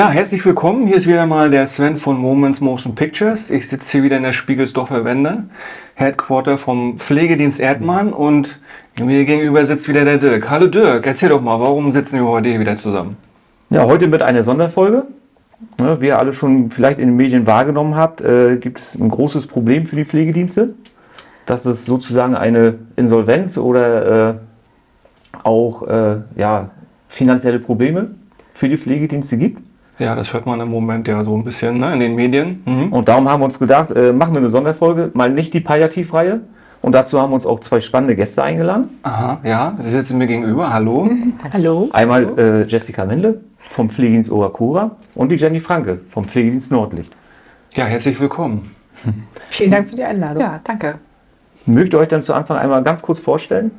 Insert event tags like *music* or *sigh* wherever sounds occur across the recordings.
Ja, herzlich willkommen. Hier ist wieder mal der Sven von Moments Motion Pictures. Ich sitze hier wieder in der Spiegelsdorfer Wende, Headquarter vom Pflegedienst Erdmann und mir gegenüber sitzt wieder der Dirk. Hallo Dirk, erzähl doch mal, warum sitzen wir heute hier wieder zusammen? Ja, heute mit einer Sonderfolge. wie ihr alle schon vielleicht in den Medien wahrgenommen habt, äh, gibt es ein großes Problem für die Pflegedienste. Dass es sozusagen eine Insolvenz oder äh, auch äh, ja, finanzielle Probleme für die Pflegedienste gibt. Ja, das hört man im Moment ja so ein bisschen ne, in den Medien. Mhm. Und darum haben wir uns gedacht, äh, machen wir eine Sonderfolge, mal nicht die Palliativreihe. Und dazu haben wir uns auch zwei spannende Gäste eingeladen. Aha, ja, sie sitzen mir gegenüber. Hallo. *laughs* Hallo. Einmal äh, Jessica Mendle vom Pflegedienst Orakura und die Jenny Franke vom Pflegedienst Nordlicht. Ja, herzlich willkommen. Vielen Dank für die Einladung. Ja, danke. Mögt ihr euch dann zu Anfang einmal ganz kurz vorstellen?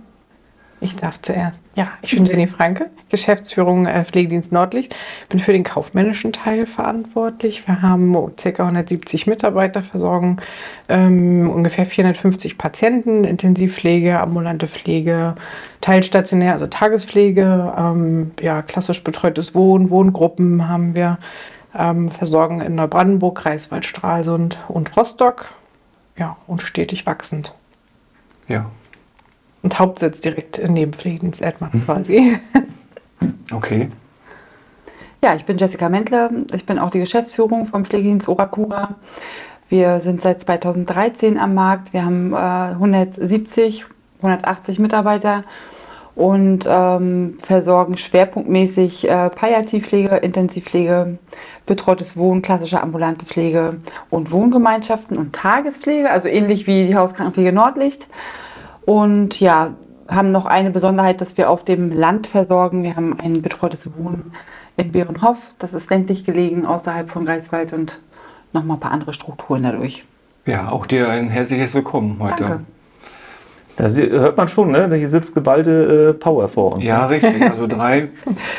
Ich darf zuerst. Ja, ich bin Jenny Franke, Geschäftsführung äh, Pflegedienst Nordlicht. Bin für den kaufmännischen Teil verantwortlich. Wir haben ca. 170 Mitarbeiter, versorgen ähm, ungefähr 450 Patienten, Intensivpflege, ambulante Pflege, teilstationär, also Tagespflege, ähm, ja, klassisch betreutes Wohnen, Wohngruppen haben wir, ähm, versorgen in Neubrandenburg, Greifswald, Stralsund und Rostock. Ja, und stetig wachsend. Ja, und Hauptsitz direkt neben Pflegedienst Erdmann quasi. *laughs* Okay. Ja, ich bin Jessica Mendler. Ich bin auch die Geschäftsführung vom Pflegedienst Orakura. Wir sind seit 2013 am Markt. Wir haben äh, 170, 180 Mitarbeiter und ähm, versorgen schwerpunktmäßig äh, Palliativpflege, Intensivpflege, betreutes Wohnen, klassische ambulante Pflege und Wohngemeinschaften und Tagespflege, also ähnlich wie die Hauskrankenpflege Nordlicht. Und ja, haben noch eine Besonderheit, dass wir auf dem Land versorgen. Wir haben ein betreutes Wohnen in Bärenhof. Das ist ländlich gelegen, außerhalb von Greifswald und nochmal ein paar andere Strukturen dadurch. Ja, auch dir ein herzliches Willkommen heute. Danke. Da hört man schon, ne? Hier sitzt geballte äh, Power vor uns. Ja, richtig. *laughs* Also drei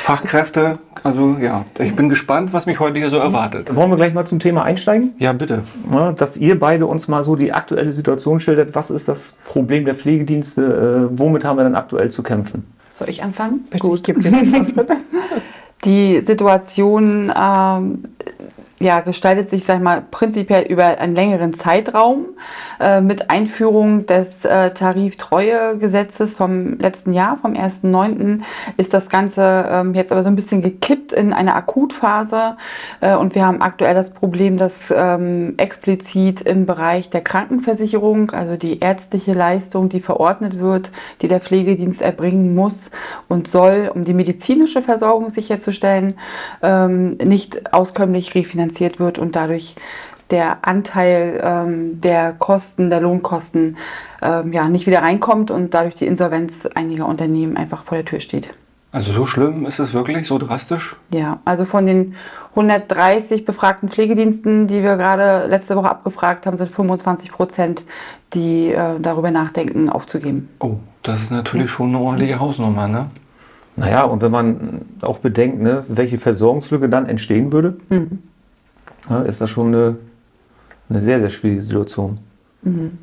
Fachkräfte. Also ja, ich bin gespannt, was mich heute hier so erwartet. Wollen wir gleich mal zum Thema einsteigen? Ja, bitte. Ja, dass ihr beide uns mal so die aktuelle Situation schildert. Was ist das Problem der Pflegedienste? Äh, womit haben wir denn aktuell zu kämpfen? Soll ich anfangen? Bitte, Gut, ich gebe dir den *laughs* Die Situation ähm, ja, gestaltet sich, sag ich mal, prinzipiell über einen längeren Zeitraum. Äh, mit Einführung des äh, Tariftreuegesetzes vom letzten Jahr, vom 1.9., ist das Ganze ähm, jetzt aber so ein bisschen gekippt in eine Akutphase. Äh, und wir haben aktuell das Problem, dass ähm, explizit im Bereich der Krankenversicherung, also die ärztliche Leistung, die verordnet wird, die der Pflegedienst erbringen muss und soll, um die medizinische Versorgung sicherzustellen, ähm, nicht auskömmlich refinanziert wird und dadurch der Anteil ähm, der Kosten, der Lohnkosten ähm, ja, nicht wieder reinkommt und dadurch die Insolvenz einiger Unternehmen einfach vor der Tür steht. Also so schlimm ist es wirklich, so drastisch? Ja, also von den 130 befragten Pflegediensten, die wir gerade letzte Woche abgefragt haben, sind 25 Prozent, die äh, darüber nachdenken, aufzugeben. Oh, das ist natürlich schon eine ordentliche Hausnummer, ne? Naja, und wenn man auch bedenkt, ne, welche Versorgungslücke dann entstehen würde, mhm. Ja, ist das schon eine eine sehr, sehr schwierige Situation. Mhm.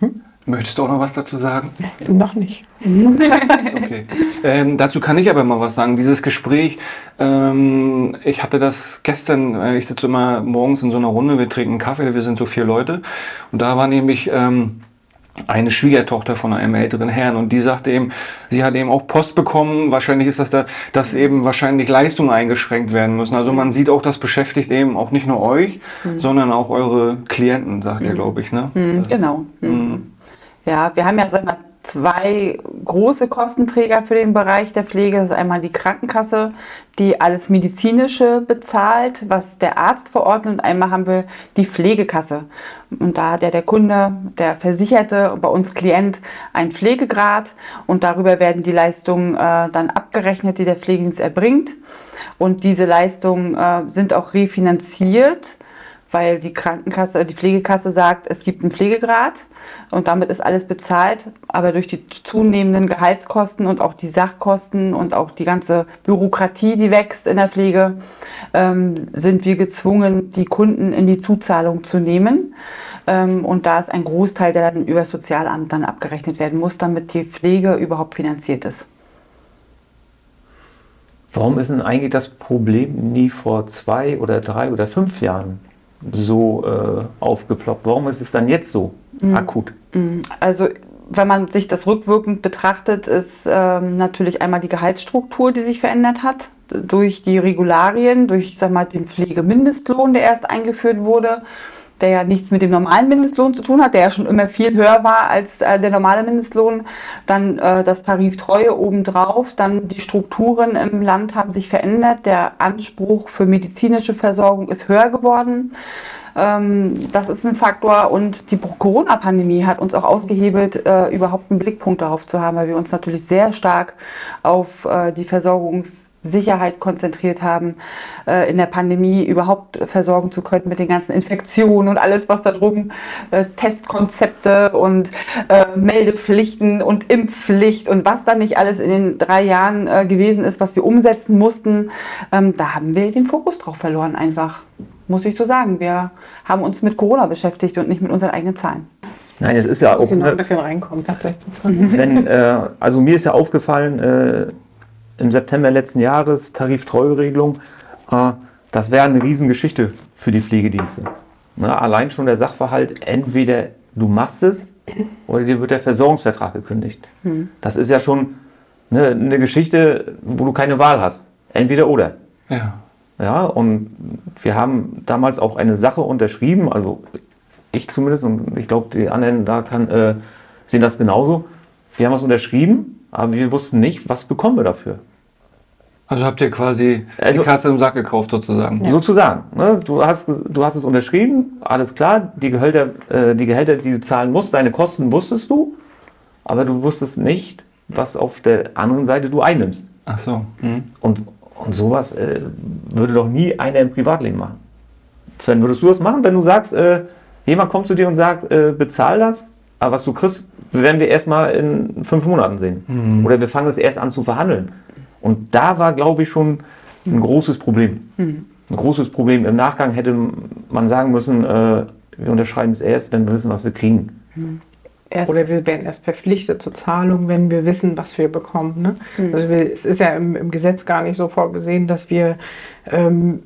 Hm? Möchtest du auch noch was dazu sagen? *laughs* Noch nicht. *laughs* okay. Ähm, dazu kann ich aber mal was sagen. Dieses Gespräch, ähm, ich hatte das gestern, äh, ich sitze immer morgens in so einer Runde, wir trinken Kaffee, wir sind so vier Leute. Und da war nämlich ähm, eine Schwiegertochter von einem älteren Herrn und die sagte eben, sie hat eben auch Post bekommen, wahrscheinlich ist das da, dass eben wahrscheinlich Leistungen eingeschränkt werden müssen. Also man sieht auch, das beschäftigt eben auch nicht nur euch, mhm. sondern auch eure Klienten, sagt mhm. ihr, glaube ich. Ne? Mhm, genau. Mhm. Ja, wir haben ja, sag mal, zwei große Kostenträger für den Bereich der Pflege. Das ist einmal die Krankenkasse, die alles Medizinische bezahlt, was der Arzt verordnet. Und einmal haben wir die Pflegekasse. Und da hat ja der Kunde, der Versicherte, bei uns Klient, ein Pflegegrad. Und darüber werden die Leistungen äh, dann abgerechnet, die der Pflegedienst erbringt. Und diese Leistungen äh, sind auch refinanziert weil die Krankenkasse, die Pflegekasse sagt, es gibt einen Pflegegrad und damit ist alles bezahlt. Aber durch die zunehmenden Gehaltskosten und auch die Sachkosten und auch die ganze Bürokratie, die wächst in der Pflege, ähm, sind wir gezwungen, die Kunden in die Zuzahlung zu nehmen. Ähm, und da ist ein Großteil, der dann über das Sozialamt dann abgerechnet werden muss, damit die Pflege überhaupt finanziert ist. Warum ist denn eigentlich das Problem nie vor zwei oder drei oder fünf Jahren so äh, aufgeploppt? Warum ist es dann jetzt so akut? Also wenn man sich das rückwirkend betrachtet, ist ähm, natürlich einmal die Gehaltsstruktur, die sich verändert hat durch die Regularien, durch sag mal, den Pflegemindestlohn, der erst eingeführt wurde, der ja nichts mit dem normalen Mindestlohn zu tun hat, der ja schon immer viel höher war als äh, der normale Mindestlohn. Dann äh, das Tariftreue obendrauf, dann die Strukturen im Land haben sich verändert, der Anspruch für medizinische Versorgung ist höher geworden. Ähm, das ist ein Faktor und die Corona-Pandemie hat uns auch ausgehebelt, äh, überhaupt einen Blickpunkt darauf zu haben, weil wir uns natürlich sehr stark auf äh, die Versorgungssicherheit konzentriert haben, äh, in der Pandemie überhaupt versorgen zu können mit den ganzen Infektionen und alles, was da drum, Testkonzepte und Meldepflichten und Impfpflicht und was dann nicht alles in den drei Jahren gewesen ist, was wir umsetzen mussten. Ähm, da haben wir den Fokus drauf verloren einfach muss ich so sagen. Wir haben uns mit Corona beschäftigt und nicht mit unseren eigenen Zahlen. Nein, es ist ja Muss auch. hier noch ein Ne, bisschen reinkommen, tatsächlich. *laughs* wenn, äh, also mir ist ja aufgefallen, äh, im September letzten Jahres, Tariftreueregelung, äh, das wäre eine Riesengeschichte für die Pflegedienste. Ne, allein schon der Sachverhalt, entweder du machst es oder dir wird der Versorgungsvertrag gekündigt. Das ist ja schon ne, eine Geschichte, wo du keine Wahl hast. Entweder oder. Ja. Ja, und wir haben damals auch eine Sache unterschrieben, also ich zumindest, und ich glaube, die anderen da kann, äh, sehen das genauso. Wir haben was unterschrieben, aber wir wussten nicht, was bekommen wir dafür. Also habt ihr quasi Also- die Katze im Sack gekauft sozusagen. Sozusagen. Ne? Du, hast, du hast es unterschrieben, alles klar, die Gehälter, äh, die Gehälter, die du zahlen musst, deine Kosten wusstest du, aber du wusstest nicht, was auf der anderen Seite du einnimmst. Ach so. Hm. Und, und sowas äh, würde doch nie einer im Privatleben machen. Sven, würdest du das machen, wenn du sagst, äh, jemand kommt zu dir und sagt, äh, bezahl das, aber was du kriegst, werden wir erstmal in fünf Monaten sehen. Oder wir fangen das erst an zu verhandeln. Und da war, glaube ich, schon ein großes Problem. Ein großes Problem. Im Nachgang hätte man sagen müssen, äh, wir unterschreiben es erst, wenn wir wissen, was wir kriegen. Erst Oder wir werden erst verpflichtet zur Zahlung, wenn wir wissen, was wir bekommen. Ne? Also wir, es ist ja im, im Gesetz gar nicht so vorgesehen, dass wir ähm,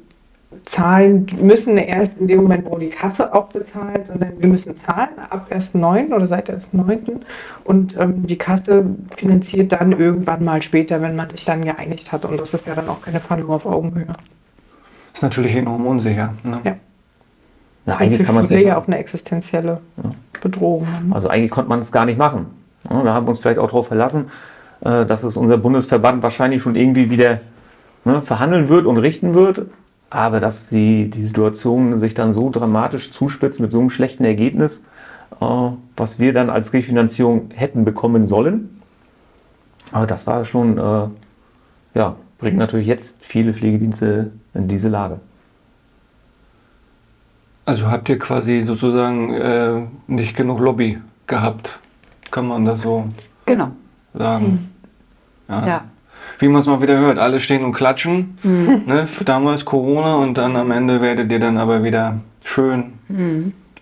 zahlen müssen erst in dem Moment, wo die Kasse auch bezahlt, sondern wir müssen zahlen ab 1.9. oder seit 1.9. Und ähm, die Kasse finanziert dann irgendwann mal später, wenn man sich dann geeinigt hat. Und das ist ja dann auch keine Verhandlung auf Augenhöhe. Ist natürlich enorm unsicher. Ne? Ja. Na, eigentlich kann man es ja auch eine existenzielle Bedrohung. Ne? Also eigentlich konnte man es gar nicht machen. Ja, da haben wir uns vielleicht auch darauf verlassen, äh, dass es unser Bundesverband wahrscheinlich schon irgendwie wieder ne, verhandeln wird und richten wird. Aber dass die, die Situation sich dann so dramatisch zuspitzt mit so einem schlechten Ergebnis, äh, was wir dann als Refinanzierung hätten bekommen sollen. Aber das war schon, äh, ja, bringt natürlich jetzt viele Pflegedienste in diese Lage. Also habt ihr quasi sozusagen äh, nicht genug Lobby gehabt, kann man das so genau. sagen. Ja. Ja. Wie man es mal wieder hört, alle stehen und klatschen. Ne? Damals Corona und dann am Ende werdet ihr dann aber wieder schön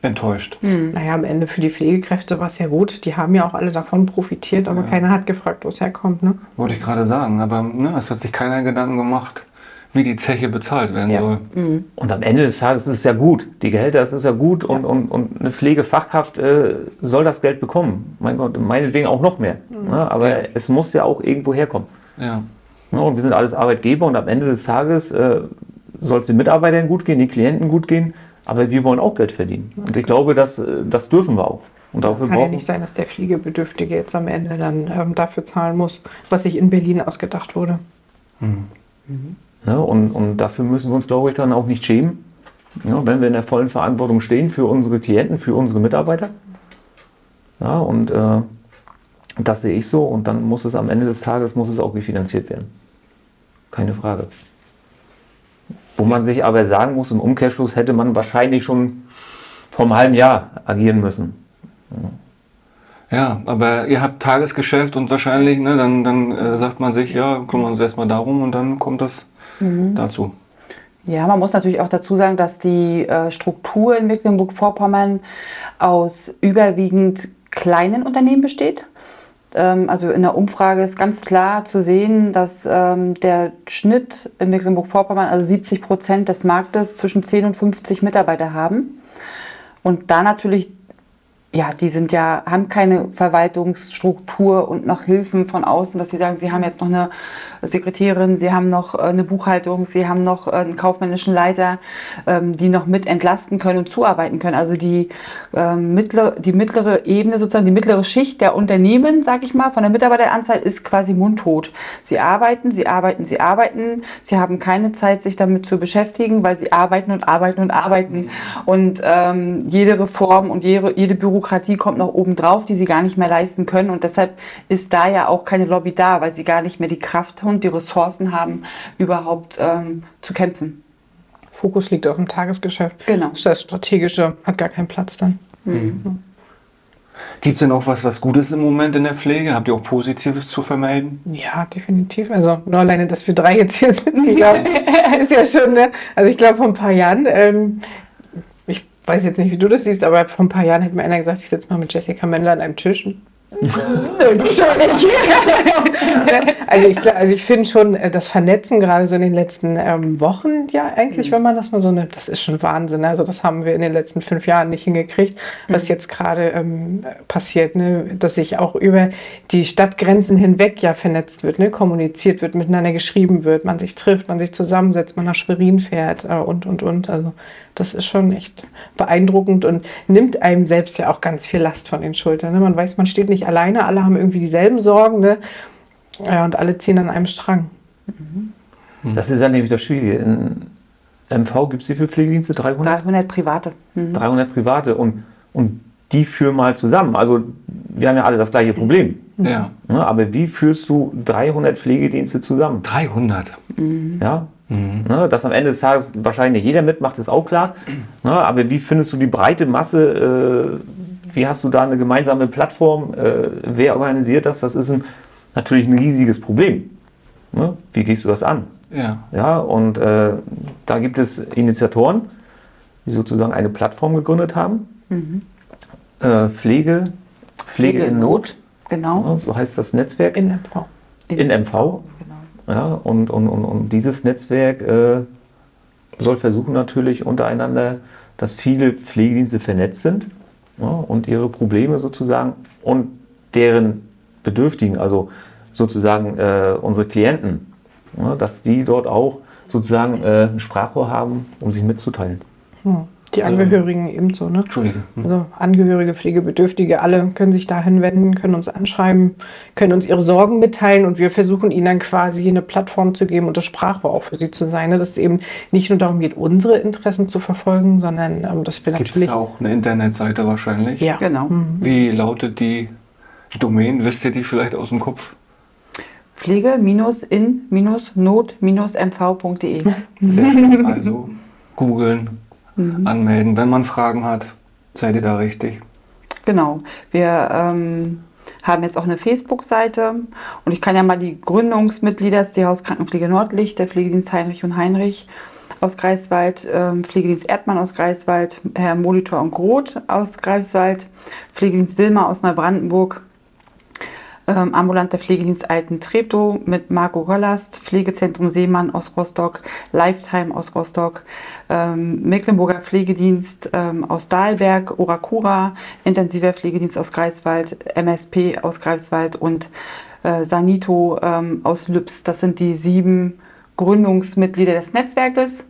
enttäuscht. Naja, am Ende für die Pflegekräfte war es ja gut. Die haben ja auch alle davon profitiert, aber keiner hat gefragt, wo es herkommt. Ne? Wollte ich gerade sagen, aber ne, es hat sich keiner Gedanken gemacht, wie die Zeche bezahlt werden Ja. soll. Und am Ende des Tages ist es ja gut. Die Gehälter, das ist ja gut und, und, und eine Pflegefachkraft äh, soll das Geld bekommen. Mein Gott, meinetwegen auch noch mehr. Ne? Aber es muss ja auch irgendwo herkommen. Ja. Ne? Und wir sind alles Arbeitgeber und am Ende des Tages äh, soll es den Mitarbeitern gut gehen, den Klienten gut gehen, aber wir wollen auch Geld verdienen. Und ich glaube, das, äh, das dürfen wir auch. Und Es dafür kann ja nicht sein, dass der Pflegebedürftige jetzt am Ende dann ähm, dafür zahlen muss, was sich in Berlin ausgedacht wurde. Ne? Und, und dafür müssen wir uns, glaube ich, dann auch nicht schämen, ja, wenn wir in der vollen Verantwortung stehen für unsere Klienten, für unsere Mitarbeiter. Ja, und äh, das sehe ich so und dann muss es am Ende des Tages muss es auch refinanziert werden. Keine Frage. Wo man sich aber sagen muss, im Umkehrschluss hätte man wahrscheinlich schon vor einem halben Jahr agieren müssen. Ja, aber ihr habt Tagesgeschäft und wahrscheinlich, ne, dann, dann äh, sagt man sich, ja, kümmern wir uns erstmal darum und dann kommt das dazu. Ja, man muss natürlich auch dazu sagen, dass die äh, Struktur in Mecklenburg-Vorpommern aus überwiegend kleinen Unternehmen besteht. Ähm, also in der Umfrage ist ganz klar zu sehen, dass ähm, der Schnitt in Mecklenburg-Vorpommern, also 70 Prozent des Marktes, zwischen 10 und 50 Mitarbeiter haben. Und da natürlich ja, die sind ja, haben keine Verwaltungsstruktur und noch Hilfen von außen, dass sie sagen, sie haben jetzt noch eine Sekretärin, sie haben noch äh, eine Buchhaltung, sie haben noch äh, einen kaufmännischen Leiter, ähm, die noch mit entlasten können und zuarbeiten können. Also die, ähm, mittlere, die mittlere Ebene, sozusagen die mittlere Schicht der Unternehmen, sag ich mal, von der Mitarbeiteranzahl ist quasi mundtot. Sie arbeiten, sie arbeiten, sie arbeiten, sie haben keine Zeit, sich damit zu beschäftigen, weil sie arbeiten und arbeiten und arbeiten. Und ähm, jede Reform und jede, jede Bürokratie kommt noch oben drauf, die sie gar nicht mehr leisten können. Und deshalb ist da ja auch keine Lobby da, weil sie gar nicht mehr die Kraft und die Ressourcen haben, überhaupt ähm, zu kämpfen. Fokus liegt auf dem Tagesgeschäft. Genau. Das Strategische hat gar keinen Platz dann. Mhm. Gibt es denn auch was, was Gutes im Moment in der Pflege? Habt ihr auch Positives zu vermelden? Ja, definitiv. Also nur alleine, dass wir drei jetzt hier sitzen, ich *laughs* glaube, ist ja schon, ne? Also ich glaube, vor ein paar Jahren, ähm, weiß jetzt nicht, wie du das siehst, aber vor ein paar Jahren hätte mir einer gesagt, ich sitze mal mit Jessica Mendler an einem Tisch. *laughs* also ich, also ich finde schon äh, das Vernetzen gerade so in den letzten ähm, Wochen, ja eigentlich, wenn man das mal so nimmt, das ist schon Wahnsinn. Also das haben wir in den letzten fünf Jahren nicht hingekriegt, was jetzt gerade ähm, passiert, ne? dass sich auch über die Stadtgrenzen hinweg ja vernetzt wird, ne? kommuniziert wird, miteinander geschrieben wird, man sich trifft, man sich zusammensetzt, man nach Schwerin fährt äh, und, und, und. Also das ist schon echt beeindruckend und nimmt einem selbst ja auch ganz viel Last von den Schultern. Ne? Man weiß, man steht nicht alleine, alle haben irgendwie dieselben Sorgen ne? ja, und alle ziehen an einem Strang. Mhm. Das ist ja nämlich das Schwierige. In MV gibt es wie viele Pflegedienste? 300? 300 private. Mhm. 300 private und, und die führen mal zusammen. Also wir haben ja alle das gleiche Problem. Ja. ja ne, aber wie führst du 300 Pflegedienste zusammen? 300? Mhm. Ja, Mhm. Ne, dass am Ende des Tages wahrscheinlich jeder mitmacht, ist auch klar. Ne, aber wie findest du die breite Masse? Äh, wie hast du da eine gemeinsame Plattform? Äh, wer organisiert das? Das ist ein, natürlich ein riesiges Problem. Ne? Wie gehst du das an? Ja. ja und äh, da gibt es Initiatoren, die sozusagen eine Plattform gegründet haben. Mhm. Äh, Pflege, Pflege, Pflege in Not. Not. Genau. so heißt das Netzwerk. In MV. In, in MV. Ja, und, und, und, und dieses Netzwerk äh, soll versuchen natürlich untereinander, dass viele Pflegedienste vernetzt sind ja, und ihre Probleme sozusagen und deren Bedürftigen, also sozusagen äh, unsere Klienten, ja, dass die dort auch sozusagen äh, ein Sprachrohr haben, um sich mitzuteilen. Hm. Die Angehörigen ähm, ebenso, ne? Entschuldige. Hm. Also Angehörige, Pflegebedürftige, alle können sich dahin wenden, können uns anschreiben, können uns ihre Sorgen mitteilen und wir versuchen ihnen dann quasi eine Plattform zu geben und das Sprachrohr auch für sie zu sein. Ne? Dass es eben nicht nur darum geht, unsere Interessen zu verfolgen, sondern ähm, dass wir Gibt's natürlich. Gibt es auch eine Internetseite wahrscheinlich? Ja, genau. Mhm. Wie lautet die Domain? Wisst ihr die vielleicht aus dem Kopf? Pflege-in-not-mv.de. Also googeln, mhm. anmelden. Wenn man Fragen hat, seid ihr da richtig. Genau. Wir ähm, haben jetzt auch eine Facebook-Seite und ich kann ja mal die Gründungsmitglieder, das ist die Hauskrankenpflege Nordlicht, der Pflegedienst Heinrich und Heinrich aus Greifswald, ähm, Pflegedienst Erdmann aus Greifswald, Herr Molitor und Groth aus Greifswald, Pflegedienst Wilmer aus Neubrandenburg, ähm, ambulanter Pflegedienst Alten Treptow mit Marco Rollast, Pflegezentrum Seemann aus Rostock, Lifetime aus Rostock, ähm, Mecklenburger Pflegedienst ähm, aus Dahlberg, Orakura, intensiver Pflegedienst aus Greifswald, MSP aus Greifswald und äh, Sanito ähm, aus Lübs. Das sind die sieben Gründungsmitglieder des Netzwerkes.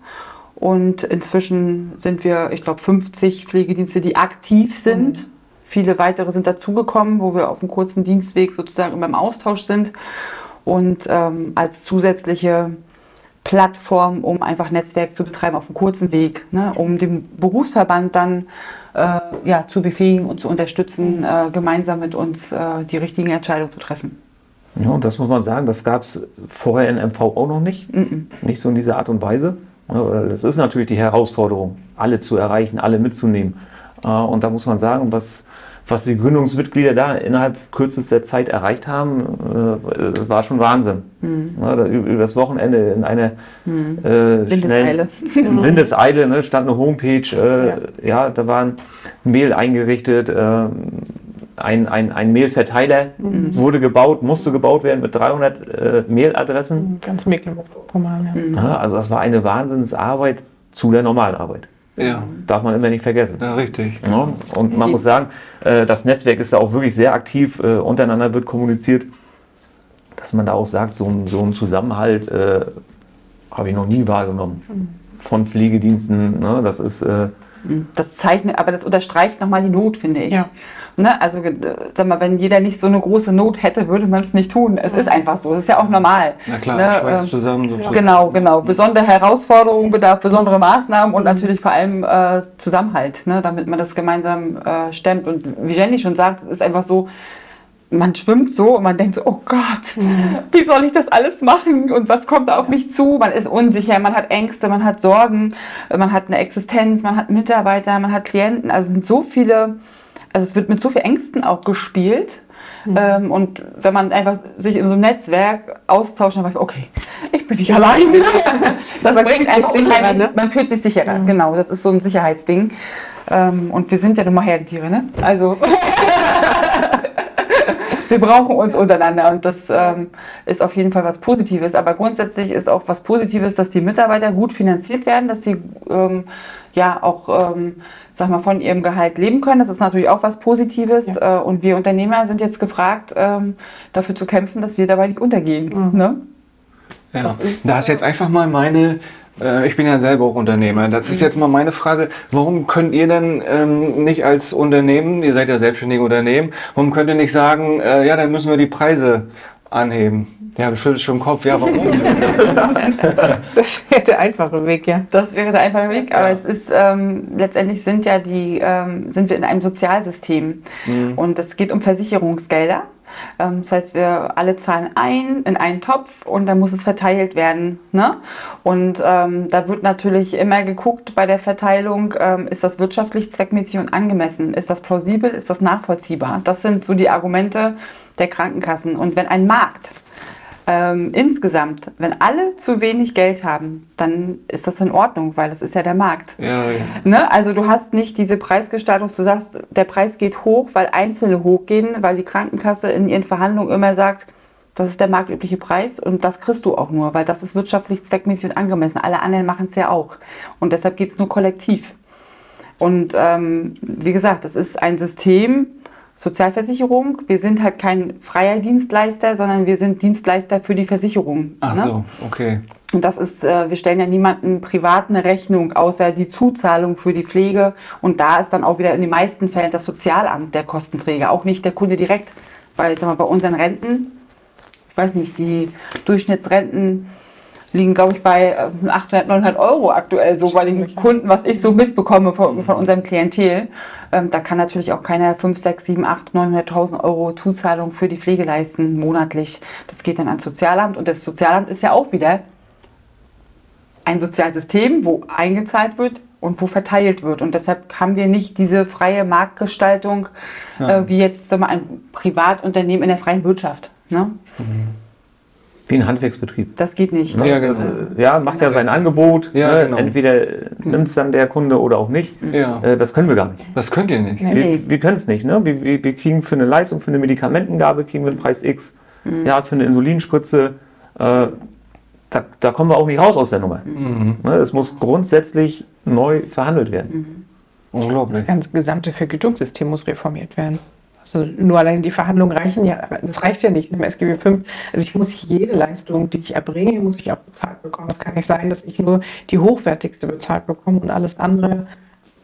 Und inzwischen sind wir, ich glaube, 50 Pflegedienste, die aktiv sind. Mhm Viele weitere sind dazugekommen, wo wir auf einem kurzen Dienstweg sozusagen immer im Austausch sind und ähm, als zusätzliche Plattform, um einfach Netzwerk zu betreiben auf einem kurzen Weg, ne, um den Berufsverband dann äh, ja, zu befähigen und zu unterstützen, äh, gemeinsam mit uns äh, die richtigen Entscheidungen zu treffen. Ja, und das muss man sagen, das gab es vorher in MV auch noch nicht. Mm -mm. Nicht so in dieser Art und Weise. Das ist natürlich die Herausforderung, alle zu erreichen, alle mitzunehmen. Äh, und da muss man sagen, was was die Gründungsmitglieder da innerhalb kürzester Zeit erreicht haben, äh, war schon Wahnsinn. Mhm. Ja, da, über das Wochenende in einer mhm. äh, Windeseile, *laughs* schnellen, Windeseile ne, stand eine Homepage, äh, ja. ja. da war ein Mail eingerichtet, ein, ein, ein Mailverteiler wurde gebaut, musste gebaut werden mit 300 äh, Mailadressen. Ganz Mecklenburg-Vorpommern, ja. Ja, also das war eine Wahnsinnsarbeit zu der normalen Arbeit. Ja, Darf man immer nicht vergessen. ja richtig. Ja, und man muss sagen, äh, das Netzwerk ist da auch wirklich sehr aktiv, äh, untereinander wird kommuniziert, dass man da auch sagt, so ein, so ein Zusammenhalt äh, habe ich noch nie wahrgenommen von Pflegediensten. Ne? Das ist, äh, Das zeichnet, aber das unterstreicht nochmal die Not, finde ich. Ja. Ne? Also, äh, sag mal, wenn jeder nicht so eine große Not hätte, würde man es nicht tun. Es ist einfach so. Es ist ja auch normal. Na klar, Ne, Schweiß ähm, zusammen sozusagen. Genau, genau. Besondere Herausforderungen bedarf besondere Maßnahmen und natürlich vor allem äh, Zusammenhalt, ne, damit man das gemeinsam äh, stemmt. Und wie Jenny schon sagt, es ist einfach so, man schwimmt so und man denkt so, oh Gott, wie soll ich das alles machen und was kommt da auf mich zu? Man ist unsicher, man hat Ängste, man hat Sorgen, man hat eine Existenz, man hat Mitarbeiter, man hat Klienten. Also es sind so viele, also es wird mit so vielen Ängsten auch gespielt. Ähm, und wenn man einfach sich in so einem Netzwerk austauscht, dann weiß man, okay, ich bin nicht allein. *laughs* Das Man bringt sich sicherer, ne? Man fühlt sich sicherer, genau. Das ist so ein Sicherheitsding. Ähm, und wir sind ja nun mal Herdentiere, ne? Also *laughs* wir brauchen uns untereinander und das ähm, ist auf jeden Fall was Positives. Aber grundsätzlich ist auch was Positives, dass die Mitarbeiter gut finanziert werden, dass sie ähm, ja auch ähm, sag mal, von ihrem Gehalt leben können. Das ist natürlich auch was Positives. Äh, und wir Unternehmer sind jetzt gefragt, ähm, dafür zu kämpfen, dass wir dabei nicht untergehen. Ne? Ja. Das ist, da ist jetzt einfach mal meine, äh, ich bin ja selber auch Unternehmer, das ist jetzt mal meine Frage, warum könnt ihr denn ähm, nicht als Unternehmen, ihr seid ja selbstständige Unternehmen, warum könnt ihr nicht sagen, äh, ja, dann müssen wir die Preise anheben? Ja, du schüttelst schon den Kopf, ja, warum? *laughs* Das wäre der einfache Weg, ja. Das wäre der einfache Weg, aber Ja. es ist ähm, letztendlich sind ja die ähm, sind wir in einem Sozialsystem und es geht um Versicherungsgelder. Ähm, das heißt, wir alle zahlen ein in einen Topf und dann muss es verteilt werden. Ne? Und ähm, da wird natürlich immer geguckt bei der Verteilung, ähm, ist das wirtschaftlich zweckmäßig und angemessen? Ist das plausibel? Ist das nachvollziehbar? Das sind so die Argumente der Krankenkassen. Und wenn ein Markt ähm, insgesamt, wenn alle zu wenig Geld haben, dann ist das in Ordnung, weil das ist ja der Markt. ja, ja. Ne? Also du hast nicht diese Preisgestaltung, du sagst, der Preis geht hoch, weil Einzelne hochgehen, weil die Krankenkasse in ihren Verhandlungen immer sagt, das ist der marktübliche Preis und das kriegst du auch nur, weil das ist wirtschaftlich zweckmäßig und angemessen. Alle anderen machen es ja auch. Und deshalb geht es nur kollektiv. Und ähm, wie gesagt, das ist ein System, Sozialversicherung. Wir sind halt kein freier Dienstleister, sondern wir sind Dienstleister für die Versicherung. Ach ne? so, okay. Und das ist, äh, wir stellen ja niemandem privat eine Rechnung, außer die Zuzahlung für die Pflege. Und da ist dann auch wieder in den meisten Fällen das Sozialamt der Kostenträger, auch nicht der Kunde direkt. Weil sag mal, bei unseren Renten, ich weiß nicht, die Durchschnittsrenten liegen, glaube ich, bei äh, 800, 900 Euro aktuell so bei den Kunden, was ich so mitbekomme von, von unserem Klientel. Ähm, da kann natürlich auch keiner 5, 6, 7, 8, 900.000 Euro Zuzahlung für die Pflege leisten monatlich. Das geht dann ans Sozialamt und das Sozialamt ist ja auch wieder ein Sozialsystem, wo eingezahlt wird und wo verteilt wird. Und deshalb haben wir nicht diese freie Marktgestaltung Ja. äh, wie jetzt sagen wir, ein Privatunternehmen in der freien Wirtschaft. Ne? Wie ein Handwerksbetrieb. Das geht nicht. Ne? Ja, genau. Das, äh, ja, macht ja sein Angebot. Ja, ne? genau. Entweder nimmt es dann der Kunde oder auch nicht. Ja, Äh, das können wir gar nicht. das könnt ihr nicht. Nee. Wir, wir können es nicht. Ne? Wir, wir, wir kriegen für eine Leistung, für eine Medikamentengabe, kriegen wir einen Preis X. Ja, für eine Insulinspritze, äh, da, da kommen wir auch nicht raus aus der Nummer. Mhm. Ne? Es muss grundsätzlich neu verhandelt werden. Unglaublich. Das ganze gesamte Vergütungssystem muss reformiert werden. Also nur allein die Verhandlungen reichen ja, das reicht ja nicht im SGB V. Also ich muss jede Leistung, die ich erbringe, muss ich auch bezahlt bekommen. Es kann nicht sein, dass ich nur die hochwertigste bezahlt bekomme und alles andere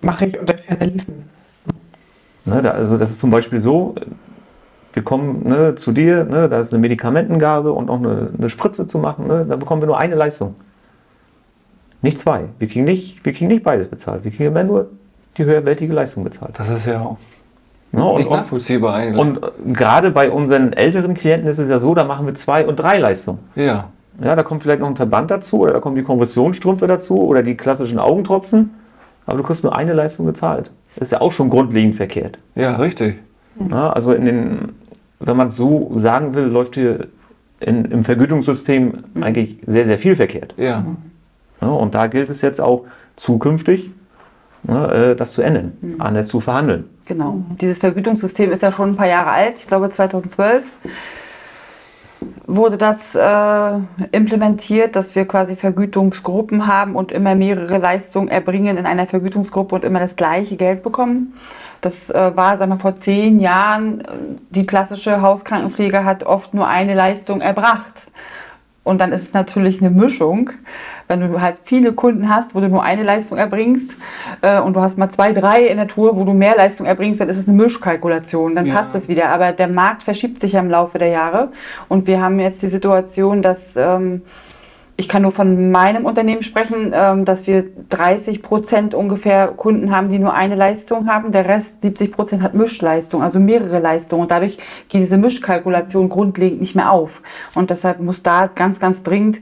mache ich unter ferner Liefen. Ne? Da, also das ist zum Beispiel so, wir kommen ne, zu dir, ne, da ist eine Medikamentengabe und auch eine, eine Spritze zu machen, ne, da bekommen wir nur eine Leistung. Nicht zwei. Wir kriegen nicht, wir kriegen nicht beides bezahlt. Wir kriegen immer nur die höherwertige Leistung bezahlt. Das ist ja auch Ne? Und, nachvollziehbar eigentlich. und äh, gerade bei unseren älteren Klienten ist es ja so, da machen wir zwei und drei Leistungen. ja, Ja, da kommt vielleicht noch ein Verband dazu oder da kommen die Kompressionsstrümpfe dazu oder die klassischen Augentropfen. Aber du kriegst nur eine Leistung gezahlt. Das ist ja auch schon grundlegend verkehrt. ja, richtig. Ja, also in den, wenn man es so sagen will, läuft hier in, im Vergütungssystem eigentlich sehr, sehr viel verkehrt. Ja, Ja, und da gilt es jetzt auch zukünftig, ne, äh, das zu ändern, anders zu verhandeln. Genau. Dieses Vergütungssystem ist ja schon ein paar Jahre alt. Ich glaube 2012 wurde das äh, implementiert, dass wir quasi Vergütungsgruppen haben und immer mehrere Leistungen erbringen in einer Vergütungsgruppe und immer das gleiche Geld bekommen. Das äh, war, sagen wir, vor zehn Jahren, äh, die klassische Hauskrankenpflege hat oft nur eine Leistung erbracht. Und dann ist es natürlich eine Mischung. Wenn du halt viele Kunden hast, wo du nur eine Leistung erbringst äh, und du hast mal zwei, drei in der Tour, wo du mehr Leistung erbringst, dann ist es eine Mischkalkulation, dann Ja. passt es wieder. Aber der Markt verschiebt sich ja im Laufe der Jahre und wir haben jetzt die Situation, dass ähm, ich kann nur von meinem Unternehmen sprechen, ähm, dass wir 30 Prozent ungefähr Kunden haben, die nur eine Leistung haben. Der Rest, 70 Prozent, hat Mischleistung, also mehrere Leistungen. Und dadurch geht diese Mischkalkulation grundlegend nicht mehr auf. Und deshalb muss da ganz, ganz dringend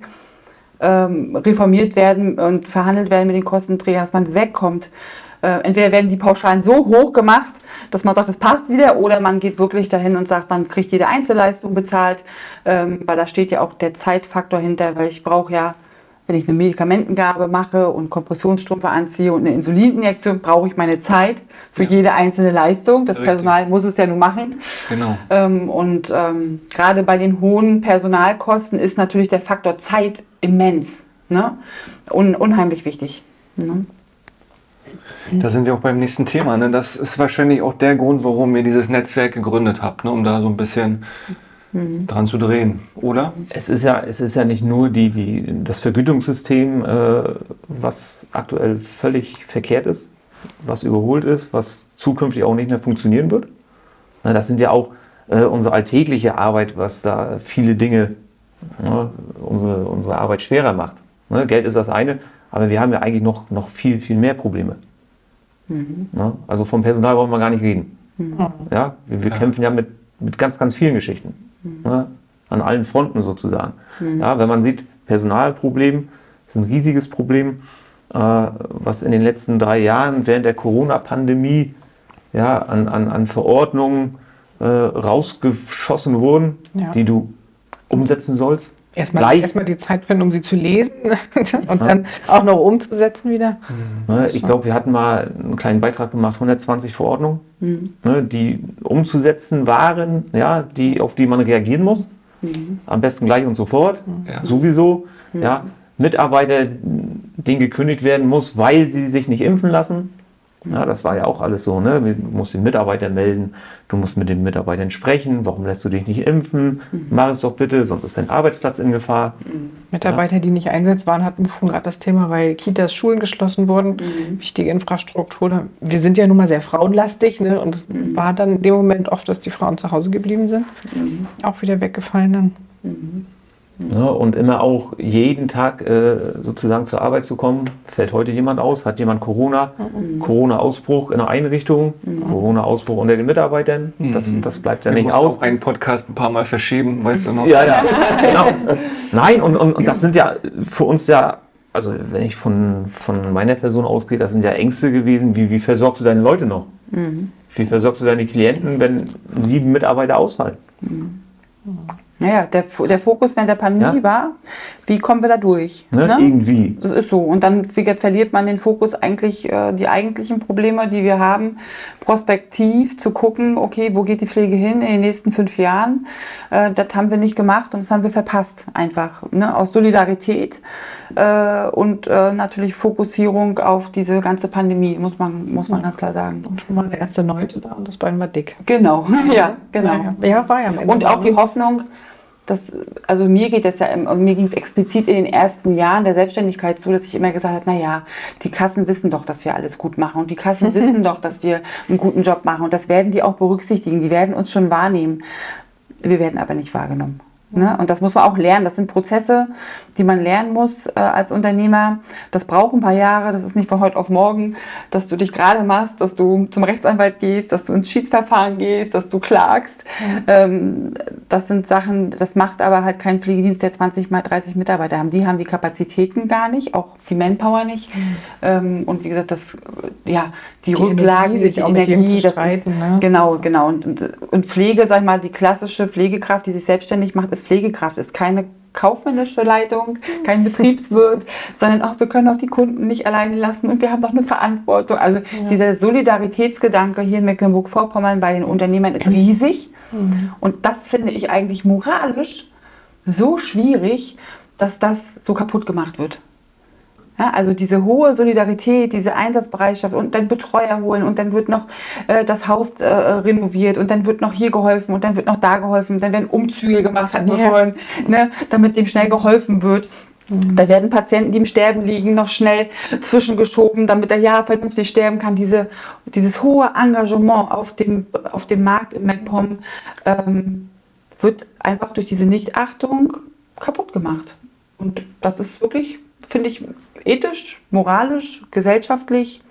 ähm, reformiert werden und verhandelt werden mit den Kostenträgern, dass man wegkommt. Äh, entweder werden die Pauschalen so hoch gemacht, dass man sagt, das passt wieder, oder man geht wirklich dahin und sagt, man kriegt jede Einzelleistung bezahlt, ähm, weil da steht ja auch der Zeitfaktor hinter, weil ich brauche ja, wenn ich eine Medikamentengabe mache und Kompressionsstrümpfe anziehe und eine Insulininjektion, brauche ich meine Zeit für jede einzelne Leistung. Das Richtig. Personal muss es ja nur machen. Genau. Ähm, und ähm, gerade bei den hohen Personalkosten ist natürlich der Faktor Zeit immens. Ne? Un unheimlich wichtig. Ne? Da sind wir auch beim nächsten Thema. Ne? Das ist wahrscheinlich auch der Grund, warum ihr dieses Netzwerk gegründet habt, ne? um da so ein bisschen dran zu drehen, oder? Es ist ja, es ist ja nicht nur die, die, das Vergütungssystem, äh, was aktuell völlig verkehrt ist, was überholt ist, was zukünftig auch nicht mehr funktionieren wird. Na, Das sind ja auch äh, unsere alltägliche Arbeit, was da viele Dinge ne, unsere, unsere Arbeit schwerer macht. Ne, Geld ist das eine, aber wir haben ja eigentlich noch, noch viel, viel mehr Probleme. Ne? Also vom Personal wollen wir gar nicht reden. Ja, wir, wir Ja. kämpfen ja mit, mit ganz, ganz vielen Geschichten. Ne? An allen Fronten sozusagen. Ja, wenn man sieht, Personalproblem ist ein riesiges Problem, äh, was in den letzten drei Jahren während der Corona-Pandemie ja, an, an, an Verordnungen äh, rausgeschossen wurden, Ja. die du umsetzen sollst. Erstmal, erstmal die Zeit finden, um sie zu lesen *laughs* und dann auch noch umzusetzen wieder. Ne, ich glaube, wir hatten mal einen kleinen Beitrag gemacht, 120 Verordnungen, ne, die umzusetzen waren, ja, die, auf die man reagieren muss. Am besten gleich und sofort, Ja. sowieso. Ja. Mitarbeiter, denen gekündigt werden muss, weil sie sich nicht impfen lassen. Ja, das war ja auch alles so. Ne? Du musst den Mitarbeiter melden, du musst mit den Mitarbeitern sprechen. Warum lässt du dich nicht impfen? Mach es doch bitte, sonst ist dein Arbeitsplatz in Gefahr. Mitarbeiter, die nicht einsetzbar waren, hatten vorhin gerade das Thema, weil Kitas, Schulen geschlossen wurden, wichtige Infrastruktur. Wir sind ja nun mal sehr frauenlastig ne? und es war dann in dem Moment oft, dass die Frauen zu Hause geblieben sind. Auch wieder weggefallen dann. Ne, und immer auch jeden Tag äh, sozusagen zur Arbeit zu kommen. Fällt heute jemand aus? Hat jemand Corona? Corona-Ausbruch in der Einrichtung? Corona-Ausbruch unter den Mitarbeitern? Das, das bleibt ja Du nicht musst aus. auch einen Podcast ein paar Mal verschieben, weißt du noch? Ja, ja, genau. Nein, und, und, und das sind ja für uns ja, also wenn ich von, von meiner Person ausgehe, das sind ja Ängste gewesen, wie, wie versorgst du deine Leute noch? Wie versorgst du deine Klienten, wenn sieben Mitarbeiter ausfallen? Naja, der, der Fokus während der Pandemie Ja. war, wie kommen wir da durch? Ne? Ne? Irgendwie. Das ist so. Und dann verliert man den Fokus eigentlich, äh, die eigentlichen Probleme, die wir haben, prospektiv zu gucken, okay, wo geht die Pflege hin in den nächsten fünf Jahren? Äh, das haben wir nicht gemacht und das haben wir verpasst einfach. Ne? Aus Solidarität äh, und äh, natürlich Fokussierung auf diese ganze Pandemie, muss man, muss man ganz klar sagen. Und schon mal der erste Neute da und das Bein war dick. Genau, *laughs* ja, genau. Naja. Ja, war ja am Ende Und auch die ne? Hoffnung, dass, also mir geht es ja, mir ging es explizit in den ersten Jahren der Selbstständigkeit so, dass ich immer gesagt habe, naja, die Kassen wissen doch, dass wir alles gut machen und die Kassen *laughs* wissen doch, dass wir einen guten Job machen und das werden die auch berücksichtigen, die werden uns schon wahrnehmen. Wir werden aber nicht wahrgenommen. Ne? Und das muss man auch lernen. Das sind Prozesse, die man lernen muss äh, als Unternehmer. Das braucht ein paar Jahre. Das ist nicht von heute auf morgen, dass du dich gerade machst, dass du zum Rechtsanwalt gehst, dass du ins Schiedsverfahren gehst, dass du klagst. Ähm, das sind Sachen, das macht aber halt kein Pflegedienst, der 20 mal 30 Mitarbeiter haben. Die haben die Kapazitäten gar nicht, auch die Manpower nicht. Ähm, und wie gesagt, das, ja, die, Die Rücklagen, Energie, die zu das ist, streiten, ne? Genau, genau. Und, und, und Pflege, sag ich mal, die klassische Pflegekraft, die sich selbstständig macht, ist Pflegekraft, ist keine kaufmännische Leitung, kein Betriebswirt, sondern auch wir können auch die Kunden nicht alleine lassen und wir haben doch eine Verantwortung. Also ja. dieser Solidaritätsgedanke hier in Mecklenburg-Vorpommern bei den Unternehmern ist riesig. Mhm. Und das finde ich eigentlich moralisch so schwierig, dass das so kaputt gemacht wird. Ja, also diese hohe Solidarität, diese Einsatzbereitschaft und dann Betreuer holen und dann wird noch äh, das Haus äh, renoviert und dann wird noch hier geholfen und dann wird noch da geholfen, dann werden Umzüge gemacht, hatten wir ja. vorhin, ne, damit dem schnell geholfen wird. Mhm. Da werden Patienten, die im Sterben liegen, noch schnell zwischengeschoben, damit er ja vernünftig sterben kann. Diese, dieses hohe Engagement auf dem, auf dem Markt in MacPom ähm, wird einfach durch diese Nichtachtung kaputt gemacht. Und das ist wirklich finde ich ethisch, moralisch, gesellschaftlich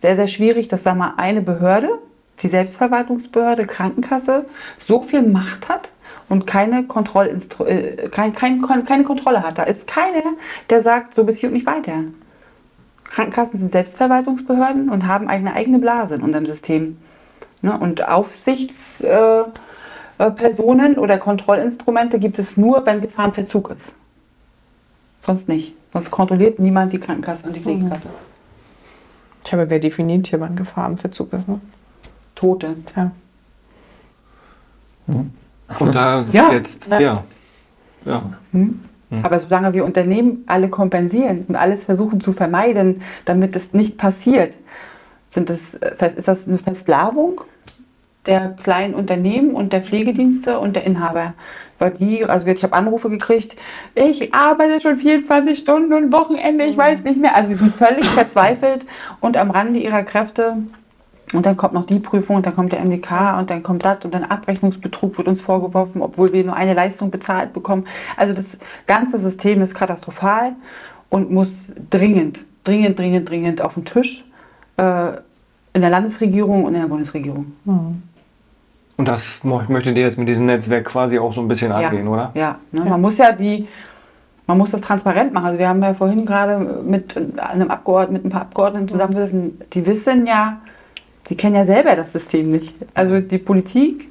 sehr, sehr schwierig, dass da mal eine Behörde, die Selbstverwaltungsbehörde, Krankenkasse, so viel Macht hat und keine, Kontrollinstru äh, kein, kein, keine Kontrolle hat. Da ist keiner, der sagt, so bis hier und nicht weiter. Krankenkassen sind Selbstverwaltungsbehörden und haben eine eigene Blase in unserem System. Ne? Und Aufsichtspersonen äh, oder Kontrollinstrumente gibt es nur, wenn Gefahrenverzug ist. Sonst nicht. Sonst kontrolliert niemand die Krankenkasse und die Pflegekasse. Ich habe, wer definiert hier, wann Gefahrenverzug ist? Ne? Tote. Ja. Hm. Und da *laughs* ist ja. jetzt, ja. ja. ja. Hm. hm. Aber solange wir Unternehmen alle kompensieren und alles versuchen zu vermeiden, damit es nicht passiert, sind das, äh, ist das eine Versklavung der kleinen Unternehmen und der Pflegedienste und der Inhaber weil die, also ich habe Anrufe gekriegt, ich arbeite schon 24 Stunden und Wochenende, ich weiß nicht mehr. Also sie sind völlig *laughs* verzweifelt und am Rande ihrer Kräfte. Und dann kommt noch die Prüfung und dann kommt der MDK und dann kommt das und dann Abrechnungsbetrug wird uns vorgeworfen, obwohl wir nur eine Leistung bezahlt bekommen. Also das ganze System ist katastrophal und muss dringend, dringend, dringend, dringend auf den Tisch äh, in der Landesregierung und in der Bundesregierung. Mhm. Und das möchtet ihr jetzt mit diesem Netzwerk quasi auch so ein bisschen angehen, ja, oder? Ja, ne? man muss ja die, man muss das transparent machen. Also wir haben ja vorhin gerade mit einem Abgeordneten, mit ein paar Abgeordneten zusammengesessen, die wissen ja, die kennen ja selber das System nicht. Also die Politik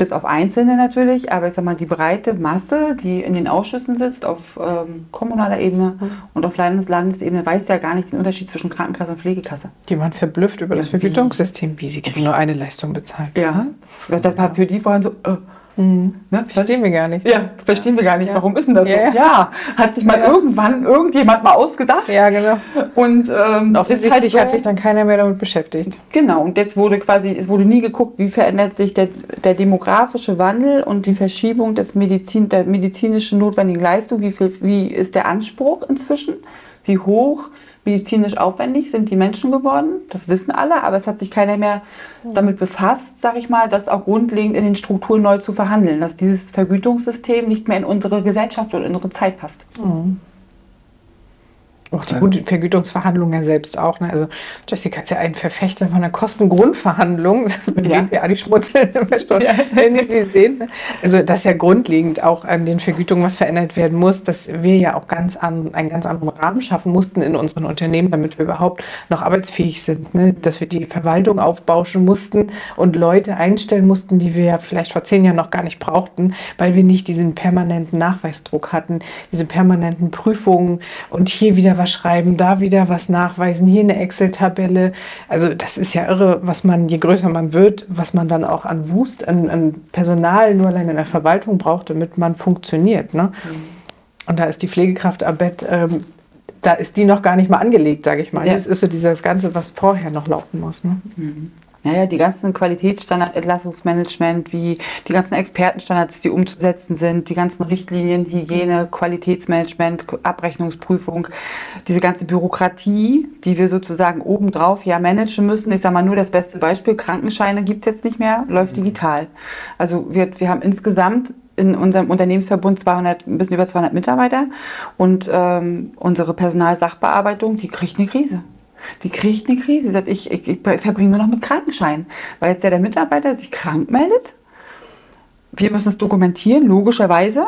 bis auf Einzelne natürlich, aber ich sag mal, die breite Masse, die in den Ausschüssen sitzt, auf ähm, kommunaler Ebene mhm. und auf Landes Landesebene, weiß ja gar nicht den Unterschied zwischen Krankenkasse und Pflegekasse. Die waren verblüfft über ja, das Vergütungssystem, wie sie kriegen nur eine Leistung bezahlt. Ja, das, das war für die vorhin so, äh, Mhm. Ne? Verstehen wir gar nicht. Ja, verstehen wir gar nicht. Ja. Warum ist denn das ja, so? Ja, hat sich mal irgendwann irgendjemand mal ausgedacht. Ja, genau. Und ähm, offensichtlich halt so, hat sich dann keiner mehr damit beschäftigt. Genau. Und jetzt wurde quasi, es wurde nie geguckt, wie verändert sich der, der demografische Wandel und die Verschiebung des Medizin, der medizinischen notwendigen Leistung. Wie, viel, wie ist der Anspruch inzwischen? Wie hoch? Medizinisch aufwendig sind die Menschen geworden. Das wissen alle, aber es hat sich keiner mehr damit befasst, sage ich mal, das auch grundlegend in den Strukturen neu zu verhandeln, dass dieses Vergütungssystem nicht mehr in unsere Gesellschaft und in unsere Zeit passt. Mhm. Auch die gute Vergütungsverhandlungen ja selbst auch. Ne? Also Jessica ist ja ein Verfechter von einer Kostengrundverhandlung. *laughs* Mit ja. BPA die schmutzeln *laughs* ja. wenn ihr sie sehen. Ne? Also das ist ja grundlegend auch an den Vergütungen, was verändert werden muss, dass wir ja auch ganz an, einen ganz anderen Rahmen schaffen mussten in unseren Unternehmen, damit wir überhaupt noch arbeitsfähig sind. Ne? Dass wir die Verwaltung aufbauschen mussten und Leute einstellen mussten, die wir ja vielleicht vor zehn Jahren noch gar nicht brauchten, weil wir nicht diesen permanenten Nachweisdruck hatten, diese permanenten Prüfungen und hier wieder was schreiben, da wieder was nachweisen, hier eine Excel-Tabelle. Also das ist ja irre, was man, je größer man wird, was man dann auch an Wust, an, an Personal nur allein in der Verwaltung braucht, damit man funktioniert. Ne? Mhm. Und da ist die Pflegekraft am Bett, ähm, da ist die noch gar nicht mal angelegt, sage ich mal. Ja. Das ist so dieses Ganze, was vorher noch laufen muss. Ne? Mhm. Naja, die ganzen Qualitätsstandards, Entlassungsmanagement, wie die ganzen Expertenstandards, die umzusetzen sind, die ganzen Richtlinien, Hygiene, Qualitätsmanagement, Abrechnungsprüfung, diese ganze Bürokratie, die wir sozusagen obendrauf ja managen müssen. Ich sage mal nur das beste Beispiel, Krankenscheine gibt es jetzt nicht mehr, läuft digital. Also wir, wir haben insgesamt in unserem Unternehmensverbund 200, ein bisschen über 200 Mitarbeiter und ähm, unsere Personalsachbearbeitung, die kriegt eine Krise. Die kriegt eine Krise. Sie sagt, ich, ich, ich verbringe nur noch mit Krankenschein. Weil jetzt ja der Mitarbeiter sich krank meldet. Wir müssen es dokumentieren, logischerweise.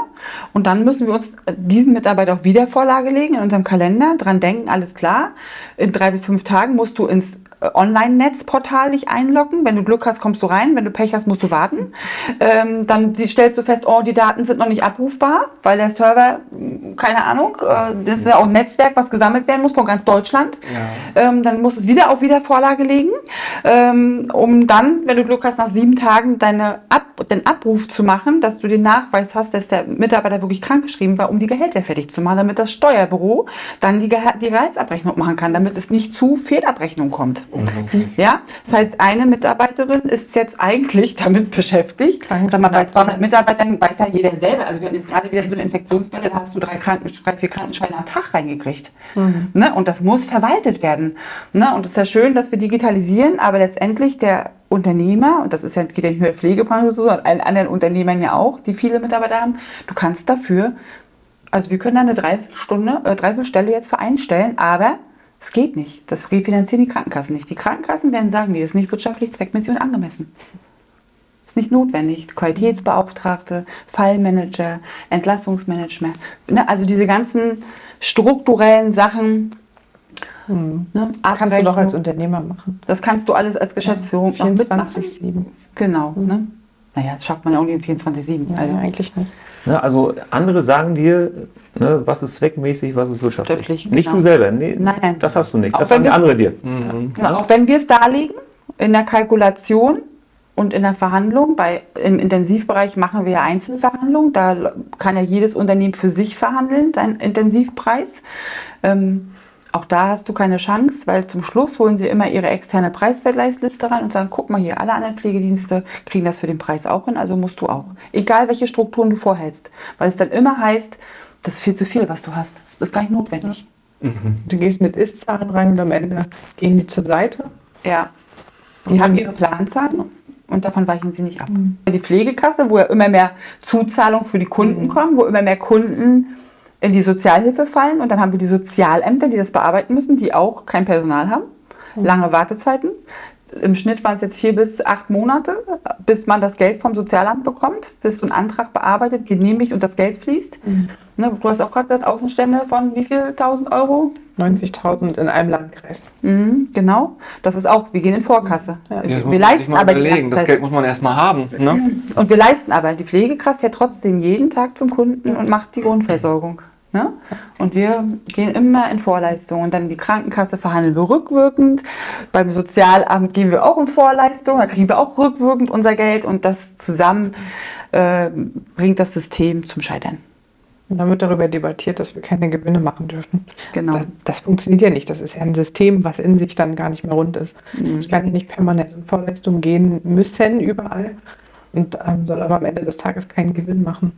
Und dann müssen wir uns diesen Mitarbeiter auf Wiedervorlage legen in unserem Kalender, dran denken, alles klar. In drei bis fünf Tagen musst du ins Online-Netzportal dich einloggen. Wenn du Glück hast, kommst du rein. Wenn du Pech hast, musst du warten. Ähm, dann stellst du fest, oh, die Daten sind noch nicht abrufbar, weil der Server, mh, keine Ahnung, äh, das ist ja auch ein Netzwerk, was gesammelt werden muss von ganz Deutschland. Ähm, dann musst du es wieder auf Wiedervorlage legen, ähm, um dann, wenn du Glück hast, nach sieben Tagen deine Ab den Abruf zu machen, dass du den Nachweis hast, dass der Mitarbeiter wirklich krankgeschrieben war, um die Gehälter fertig zu machen, damit das Steuerbüro dann die, Geha die Gehaltsabrechnung machen kann, damit es nicht zu Fehlabrechnung kommt. Ja, das heißt, eine Mitarbeiterin ist jetzt eigentlich damit beschäftigt. Sag mal, bei 200 Mitarbeitern weiß ja jeder selber. Also wir hatten jetzt gerade wieder so eine Infektionswelle, da hast du drei, Kranken, drei vier Krankenscheine am Tag reingekriegt. Ne? Und das muss verwaltet werden. Ne? Und es ist ja schön, dass wir digitalisieren, aber letztendlich der Unternehmer, und das ist ja, geht ja nicht nur der Pflegebranche so, sondern allen anderen Unternehmern ja auch, die viele Mitarbeiter haben, du kannst dafür, also wir können da eine Dreiviertelstunde, äh, Dreiviertelstelle jetzt vereinstellen, aber es geht nicht. Das refinanzieren die Krankenkassen nicht. Die Krankenkassen werden sagen, nee, das ist nicht wirtschaftlich zweckmäßig und angemessen. Ist nicht notwendig. Qualitätsbeauftragte, Fallmanager, Entlassungsmanagement, ne, also diese ganzen strukturellen Sachen. Ne, Kannst du doch als. Unternehmer machen. Das kannst du alles als Geschäftsführung noch mitmachen. 24-7. Genau. Ne? Naja, das schafft man ja auch nicht in 24-7. Ja, Also, eigentlich nicht. Ne, also andere sagen dir, ne, was ist zweckmäßig, was ist wirtschaftlich. Wirtschaftlich, Nicht genau. du selber. Nee, Nein, nein. Das hast du nicht. Auch Das sagen die andere dir. Genau, auch wenn wir es darlegen in der Kalkulation und in der Verhandlung, bei, im Intensivbereich machen wir ja Einzelverhandlungen, da kann ja jedes Unternehmen für sich verhandeln, seinen Intensivpreis. Ähm, auch da hast du keine Chance, weil zum Schluss holen sie immer ihre externe Preisvergleichsliste rein und sagen, guck mal hier, alle anderen Pflegedienste kriegen das für den Preis auch hin, also musst du auch. Egal welche Strukturen du vorhältst, weil es dann immer heißt, das ist viel zu viel, was du hast. Das ist gar nicht notwendig. Du gehst mit Ist-Zahlen rein und am Ende gehen die zur Seite. Ja. Die haben ihre Planzahlen und davon weichen sie nicht ab. Die Pflegekasse, wo ja immer mehr Zuzahlungen für die Kunden kommen, wo immer mehr Kunden in die Sozialhilfe fallen und dann haben wir die Sozialämter, die das bearbeiten müssen, die auch kein Personal haben, lange Wartezeiten. Im Schnitt waren es jetzt vier bis acht Monate, bis man das Geld vom Sozialamt bekommt, bis du einen Antrag bearbeitet, genehmigt und das Geld fließt. Ne, du hast auch gerade gesagt, Außenstände von wie viel tausend Euro? 90.000 in einem Landkreis. Mhm, genau. Das ist auch, wir gehen in Vorkasse. Ja, wir leisten aber die überlegen. ganze Das. Geld muss man erstmal haben. Ne? Und wir leisten aber. Die Pflegekraft fährt trotzdem jeden Tag zum Kunden und macht die Grundversorgung. Ne? Und wir gehen immer in Vorleistung. Und dann die Krankenkasse verhandeln wir rückwirkend. Beim Sozialamt gehen wir auch in Vorleistung. Da kriegen wir auch rückwirkend unser Geld. Und das zusammen äh, bringt das System zum Scheitern. Und dann wird darüber debattiert, dass wir keine Gewinne machen dürfen. Genau. Das, das funktioniert ja nicht. Das ist ja ein System, was in sich dann gar nicht mehr rund ist. Ich kann ja nicht permanent in Vorleistungen gehen müssen, überall. Und ähm, soll aber am Ende des Tages keinen Gewinn machen.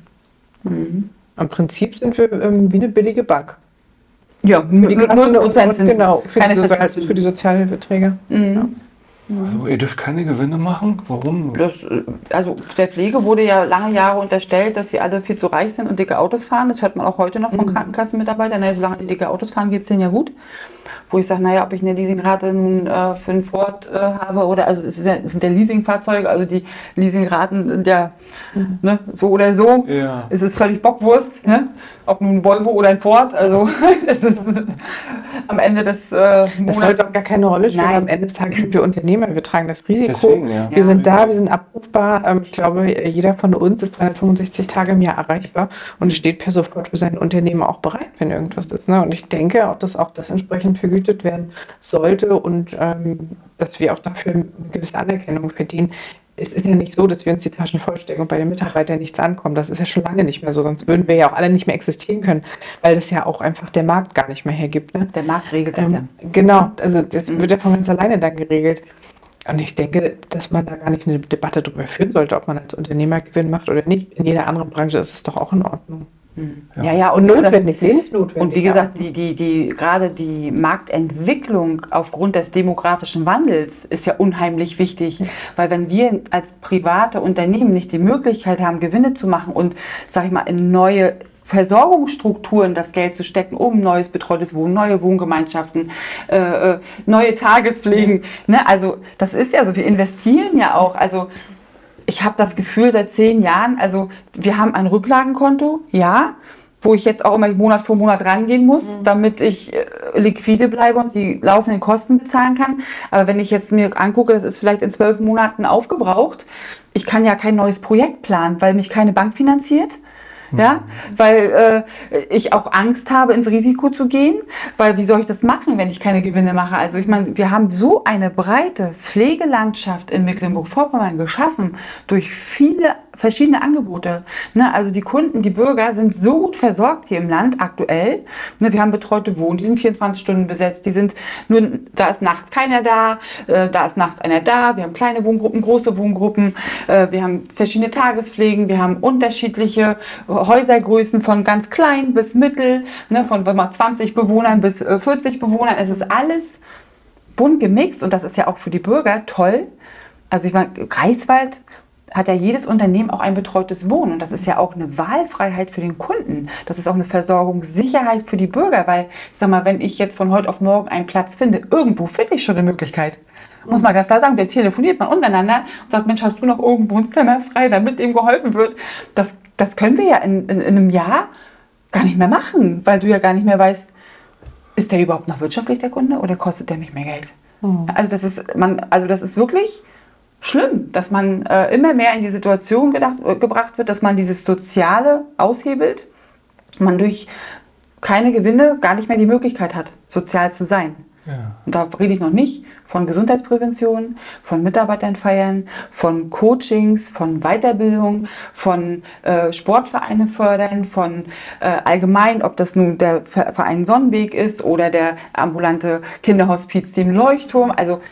Im Prinzip sind wir ähm, wie eine billige Bank. Ja, Für die Kassen und- und Zinsen. Genau, für, Keine die, Sozial für die Sozialhilfeträger. Mhm. Also, ihr dürft keine Gewinne machen? Warum? Das, äh, also der Pflege wurde ja lange Jahre unterstellt, dass sie alle viel zu reich sind und dicke Autos fahren. Das hört man auch heute noch von Krankenkassenmitarbeitern. Naja, solange die dicke Autos fahren, geht es denen ja gut. Wo ich sage, naja, ob ich eine Leasingrate nun, äh, für einen Ford äh, habe oder, also es, ist ja, es sind ja Leasingfahrzeuge, also die Leasingraten sind ja ne, so oder so. Ja. Es ist völlig Bockwurst, ne? ob nun ein Volvo oder ein Ford. Also *laughs* es ist am Ende des äh, Das Monats- sollte auch gar keine Rolle spielen. Nein. Am Ende des Tages sind wir Unternehmer, wir tragen das Risiko. Deswegen, ja. Wir Ja. sind da, wir sind abrufbar. Ähm, Ich glaube, jeder von uns ist 365 Tage im Jahr erreichbar und steht per sofort für sein Unternehmen auch bereit, wenn irgendwas ist. Ne? Und ich denke auch, dass auch das entsprechend vergütet werden sollte und ähm, dass wir auch dafür eine gewisse Anerkennung verdienen. Es ist ja nicht so, dass wir uns die Taschen vollstecken und bei den Mitarbeitern nichts ankommt. Das ist ja schon lange nicht mehr so, sonst würden wir ja auch alle nicht mehr existieren können, weil das ja auch einfach der Markt gar nicht mehr hergibt. Ne? der Markt regelt das ja. Ähm, genau, also das wird ja von ganz alleine dann geregelt. Und ich denke, dass man da gar nicht eine Debatte darüber führen sollte, ob man als Unternehmer Gewinn macht oder nicht. In jeder anderen Branche ist es doch auch in Ordnung. Ja, ja, Und notwendig, lebensnotwendig. Und wie gesagt, die, die, die, gerade die Marktentwicklung aufgrund des demografischen Wandels ist ja unheimlich wichtig. Weil wenn wir als private Unternehmen nicht die Möglichkeit haben, Gewinne zu machen und, sag ich mal, in neue Versorgungsstrukturen das Geld zu stecken, um neues betreutes Wohnen, neue Wohngemeinschaften, äh, äh, neue Tagespflegen. Ne? Also das ist ja so, wir investieren ja auch. Also ich habe das Gefühl seit zehn Jahren, also wir haben ein Rücklagenkonto, ja, wo ich jetzt auch immer Monat für Monat rangehen muss, mhm. damit ich äh, liquide bleibe und die laufenden Kosten bezahlen kann. Aber wenn ich jetzt mir angucke, das ist vielleicht in zwölf Monaten aufgebraucht, ich kann ja kein neues Projekt planen, weil mich keine Bank finanziert. Ja, weil äh, ich auch Angst habe, ins Risiko zu gehen, weil wie soll ich das machen, wenn ich keine Gewinne mache? Also ich meine, wir haben so eine breite Pflegelandschaft in Mecklenburg-Vorpommern geschaffen durch viele verschiedene Angebote. Ne? Also die Kunden, die Bürger sind so gut versorgt hier im Land aktuell. Ne? Wir haben betreute Wohnen, die sind 24 Stunden besetzt, die sind nur, da ist nachts keiner da, äh, da ist nachts einer da, wir haben kleine Wohngruppen, große Wohngruppen, äh, wir haben verschiedene Tagespflegen, wir haben unterschiedliche Häusergrößen von ganz klein bis mittel, ne? von mal 20 Bewohnern bis äh, 40 Bewohnern. Es ist alles bunt gemixt und das ist ja auch für die Bürger toll. Also ich meine, Greifswald hat ja jedes Unternehmen auch ein betreutes Wohnen. Und das ist ja auch eine Wahlfreiheit für den Kunden. Das ist auch eine Versorgungssicherheit für die Bürger, weil, ich sag mal, wenn ich jetzt von heute auf morgen einen Platz finde, irgendwo finde ich schon eine Möglichkeit. Muss man ganz klar sagen, der telefoniert man untereinander und sagt, Mensch, hast du noch irgendwo ein Zimmer frei, damit dem geholfen wird? Das, das können wir ja in, in, in einem Jahr gar nicht mehr machen, weil du ja gar nicht mehr weißt, ist der überhaupt noch wirtschaftlich, der Kunde, oder kostet der mich mehr Geld? Mhm. Also das ist, man, also das ist wirklich schlimm, dass man äh, immer mehr in die Situation gedacht, äh, gebracht wird, dass man dieses Soziale aushebelt, man durch keine Gewinne gar nicht mehr die Möglichkeit hat, sozial zu sein. Ja. Und da rede ich noch nicht von Gesundheitsprävention, von Mitarbeitern feiern, von Coachings, von Weiterbildung, von äh, Sportvereine fördern, von äh, allgemein, ob das nun der Verein Sonnenweg ist oder der ambulante Kinderhospiz Team Leuchtturm. Also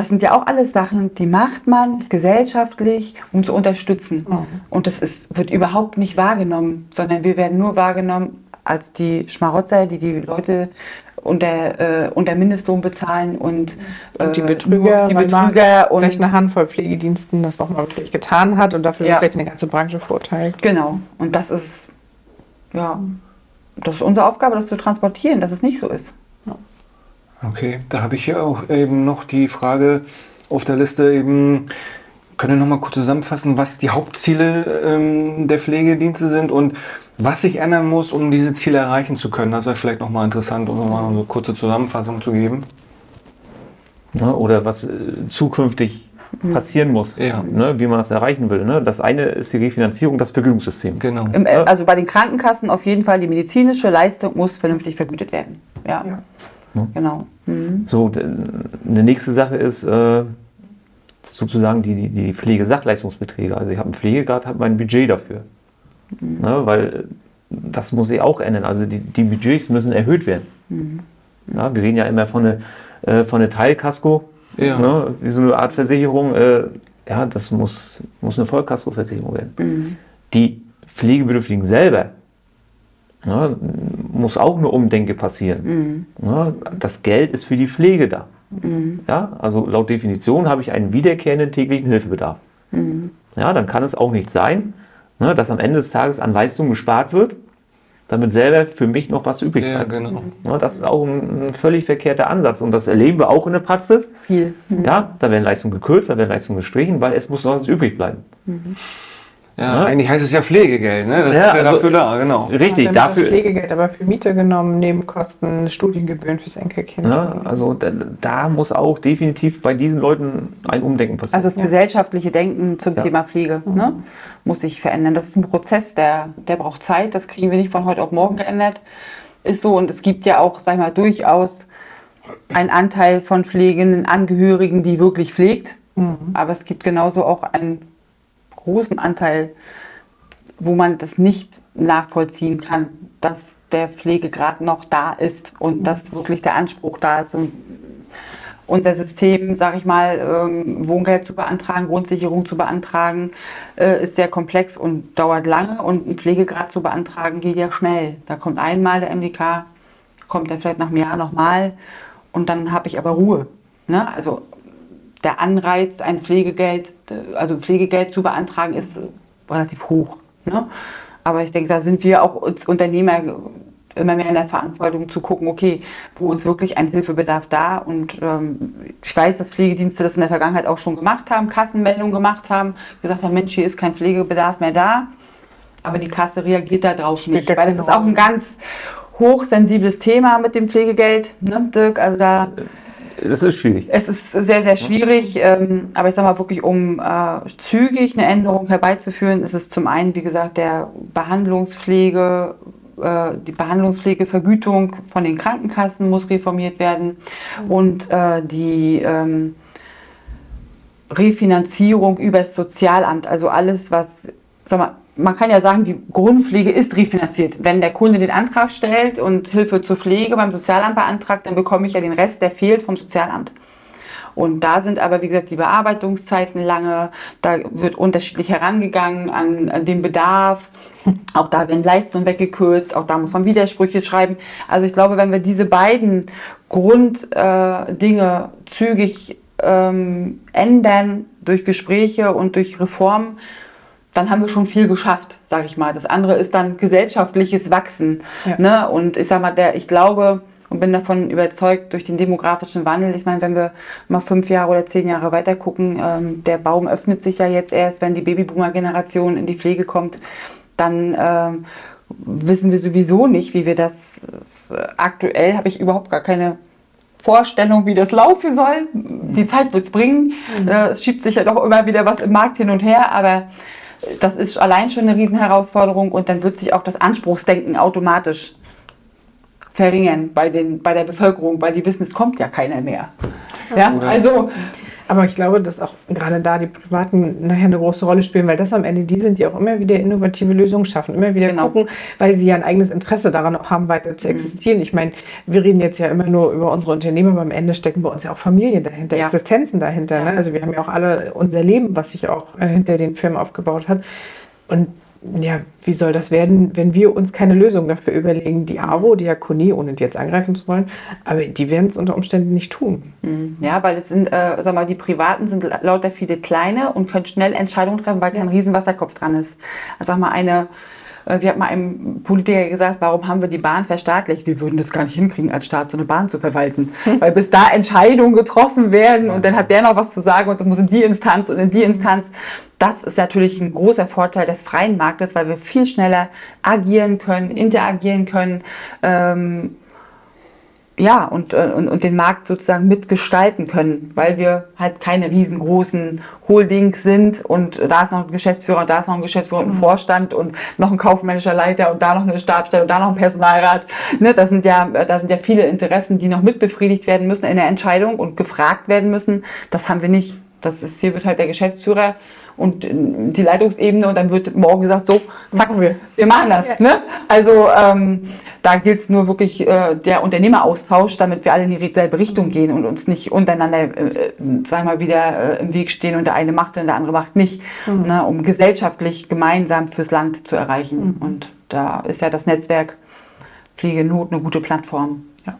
das sind ja auch alles Sachen, die macht man gesellschaftlich, um zu unterstützen. Mhm. Und das ist, wird überhaupt nicht wahrgenommen, sondern wir werden nur wahrgenommen als die Schmarotzer, die die Leute unter, äh, unter Mindestlohn bezahlen und, äh, und die Betrüger, die Betrüger und vielleicht eine Handvoll Pflegediensten das nochmal wirklich getan hat und dafür ja. vielleicht eine ganze Branche verurteilt. Genau. Und das ist ja das ist unsere Aufgabe, das zu transportieren, dass es nicht so ist. Okay, da habe ich hier auch eben noch die Frage auf der Liste eben, können wir noch mal kurz zusammenfassen, was die Hauptziele ähm, der Pflegedienste sind und was sich ändern muss, um diese Ziele erreichen zu können. Das wäre vielleicht noch mal interessant, um noch mal eine kurze Zusammenfassung zu geben. Ja, oder was äh, zukünftig passieren muss, ja. ne, wie man das erreichen will. Ne? Das eine ist die Refinanzierung, das Vergütungssystem. Genau. Im, äh, also bei den Krankenkassen auf jeden Fall die medizinische Leistung muss vernünftig vergütet werden. Ja. ja. Ne? Genau. Mhm. So, eine nächste Sache ist äh, sozusagen die, die, die Pflegesachleistungsbeträge. Also ich habe einen Pflegegrad, habe mein Budget dafür. Mhm. Ne, weil das muss ich auch ändern. Also die, die Budgets müssen erhöht werden. Mhm. Ja, wir reden ja immer von einer äh, von eine Teilkasko, ja. ne, wie so eine Art Versicherung. Äh, ja, das muss, muss eine Vollkaskoversicherung werden. Mhm. Die Pflegebedürftigen selber Ne, muss auch eine Umdenke passieren. Mhm. Ne, das Geld ist für die Pflege da. Mhm. Ja, also laut Definition habe ich einen wiederkehrenden täglichen Hilfebedarf. Mhm. Ja, dann kann es auch nicht sein, ne, dass am Ende des Tages an Leistung gespart wird, damit selber für mich noch was übrig bleibt. Ja, genau. Ne, das ist auch ein, ein, völlig verkehrter Ansatz und das erleben wir auch in der Praxis. Viel. Mhm. Ja, da werden Leistungen gekürzt, da werden Leistungen gestrichen, weil es muss noch was übrig bleiben. Ja, ne? eigentlich heißt es ja Pflegegeld, ne? Das ja, ist ja also dafür da, genau. Richtig, ja, dafür. Das Pflegegeld aber für Miete genommen, Nebenkosten, Studiengebühren fürs Enkelkind. Ja, also da, da, muss auch definitiv bei diesen Leuten ein Umdenken passieren. Also das gesellschaftliche Denken zum Thema Pflege mhm. ne? muss sich verändern. Das ist ein Prozess, der, der braucht Zeit. Das kriegen wir nicht von heute auf morgen geändert. Ist so und es gibt ja auch, sag ich mal, durchaus einen Anteil von pflegenden Angehörigen, die wirklich pflegt. Mhm. Aber es gibt genauso auch einen großen Anteil, wo man das nicht nachvollziehen kann, dass der Pflegegrad noch da ist und dass wirklich der Anspruch da ist. Und unser System, sage ich mal, ähm, Wohngeld zu beantragen, Grundsicherung zu beantragen, äh, ist sehr komplex und dauert lange. Und ein Pflegegrad zu beantragen geht ja schnell. Da kommt einmal der MDK, kommt er vielleicht nach einem Jahr nochmal und dann habe ich aber Ruhe. Ne? Also der Anreiz, ein Pflegegeld, also Pflegegeld zu beantragen, ist relativ hoch. Ne? Aber ich denke, da sind wir auch als Unternehmer immer mehr in der Verantwortung zu gucken, okay, wo ist wirklich ein Hilfebedarf da? Und ähm, ich weiß, dass Pflegedienste das in der Vergangenheit auch schon gemacht haben, Kassenmeldungen gemacht haben, gesagt haben, Mensch, hier ist kein Pflegebedarf mehr da. Aber die Kasse reagiert darauf nicht, weil es keine ist auch ein ganz hochsensibles Thema mit dem Pflegegeld, ne, Dirk? Also da Das ist schwierig. es ist sehr, sehr schwierig, ähm, aber ich sage mal wirklich, um äh, zügig eine Änderung herbeizuführen, ist es zum einen, wie gesagt, der Behandlungspflege, äh, die Behandlungspflegevergütung von den Krankenkassen muss reformiert werden und äh, die ähm, Refinanzierung über das Sozialamt, also alles, was, sag mal, man kann ja sagen, die Grundpflege ist refinanziert. Wenn der Kunde den Antrag stellt und Hilfe zur Pflege beim Sozialamt beantragt, dann bekomme ich ja den Rest, der fehlt vom Sozialamt. Und da sind aber, wie gesagt, die Bearbeitungszeiten lange, da wird unterschiedlich herangegangen an, an den Bedarf. Auch da werden Leistungen weggekürzt, auch da muss man Widersprüche schreiben. Also ich glaube, wenn wir diese beiden Grunddinge äh, zügig ähm, ändern durch Gespräche und durch Reformen, dann haben wir schon viel geschafft, sage ich mal. Das andere ist dann gesellschaftliches Wachsen. Ja. Ne? Und ich sage mal, der, ich glaube und bin davon überzeugt, durch den demografischen Wandel, ich meine, wenn wir mal fünf Jahre oder zehn Jahre weiter gucken, ähm, der Baum öffnet sich ja jetzt erst, wenn die Babyboomer-Generation in die Pflege kommt, dann ähm, wissen wir sowieso nicht, wie wir das, das aktuell habe ich überhaupt gar keine Vorstellung, wie das laufen soll. Die Zeit wird es bringen. Äh, Es schiebt sich ja doch immer wieder was im Markt hin und her, aber das ist allein schon eine Riesenherausforderung und dann wird sich auch das Anspruchsdenken automatisch verringern bei, den, bei der Bevölkerung, weil die wissen, es kommt ja keiner mehr. Ja, Oder- also Aber ich glaube, dass auch gerade da die Privaten nachher eine große Rolle spielen, weil das am Ende die sind, die auch immer wieder innovative Lösungen schaffen, immer wieder Genau. gucken, weil sie ja ein eigenes Interesse daran haben, weiter zu existieren. Ich meine, wir reden jetzt ja immer nur über unsere Unternehmen, aber am Ende stecken bei uns ja auch Familien dahinter, Ja. Existenzen dahinter. Ne? Also wir haben ja auch alle unser Leben, was sich auch äh, hinter den Firmen aufgebaut hat. Und ja, wie soll das werden, wenn wir uns keine Lösung dafür überlegen? Die AWO, Diakonie, ohne die jetzt angreifen zu wollen, aber die werden es unter Umständen nicht tun. Ja, weil es sind, äh, sag mal, die Privaten sind la- lauter viele kleine und können schnell Entscheidungen treffen, weil kein Riesenwasserkopf dran ist. Also sag mal, eine, äh, hat mal ein Politiker gesagt, warum haben wir die Bahn verstaatlicht? Wir würden das gar nicht hinkriegen, als Staat so eine Bahn zu verwalten. weil bis da Entscheidungen getroffen werden und dann hat der noch was zu sagen und das muss in die Instanz und in die Instanz. Das ist natürlich ein großer Vorteil des freien Marktes, weil wir viel schneller agieren können, interagieren können. Ähm, ja, und, äh, und, und den Markt sozusagen mitgestalten können, weil wir halt keine riesengroßen Holdings sind und da ist noch ein Geschäftsführer und da ist noch ein Geschäftsführer und ein Vorstand und noch ein kaufmännischer Leiter und da noch eine Stabsstelle und da noch ein Personalrat. Ne, das sind ja, da sind ja viele Interessen, die noch mitbefriedigt werden müssen in der Entscheidung und gefragt werden müssen. Das haben wir nicht. Das ist, hier wird halt der Geschäftsführer und die Leitungsebene und dann wird morgen gesagt, so, zack, wir, wir machen das. Ne? Also ähm, da gilt es nur wirklich äh, der Unternehmeraustausch, damit wir alle in die selbe Richtung gehen und uns nicht untereinander, äh, äh, sagen wir mal, wieder äh, im Weg stehen und der eine macht und der andere macht nicht, ne? um gesellschaftlich gemeinsam fürs Land zu erreichen. Und da ist ja das Netzwerk Pflege Not eine gute Plattform. Ja.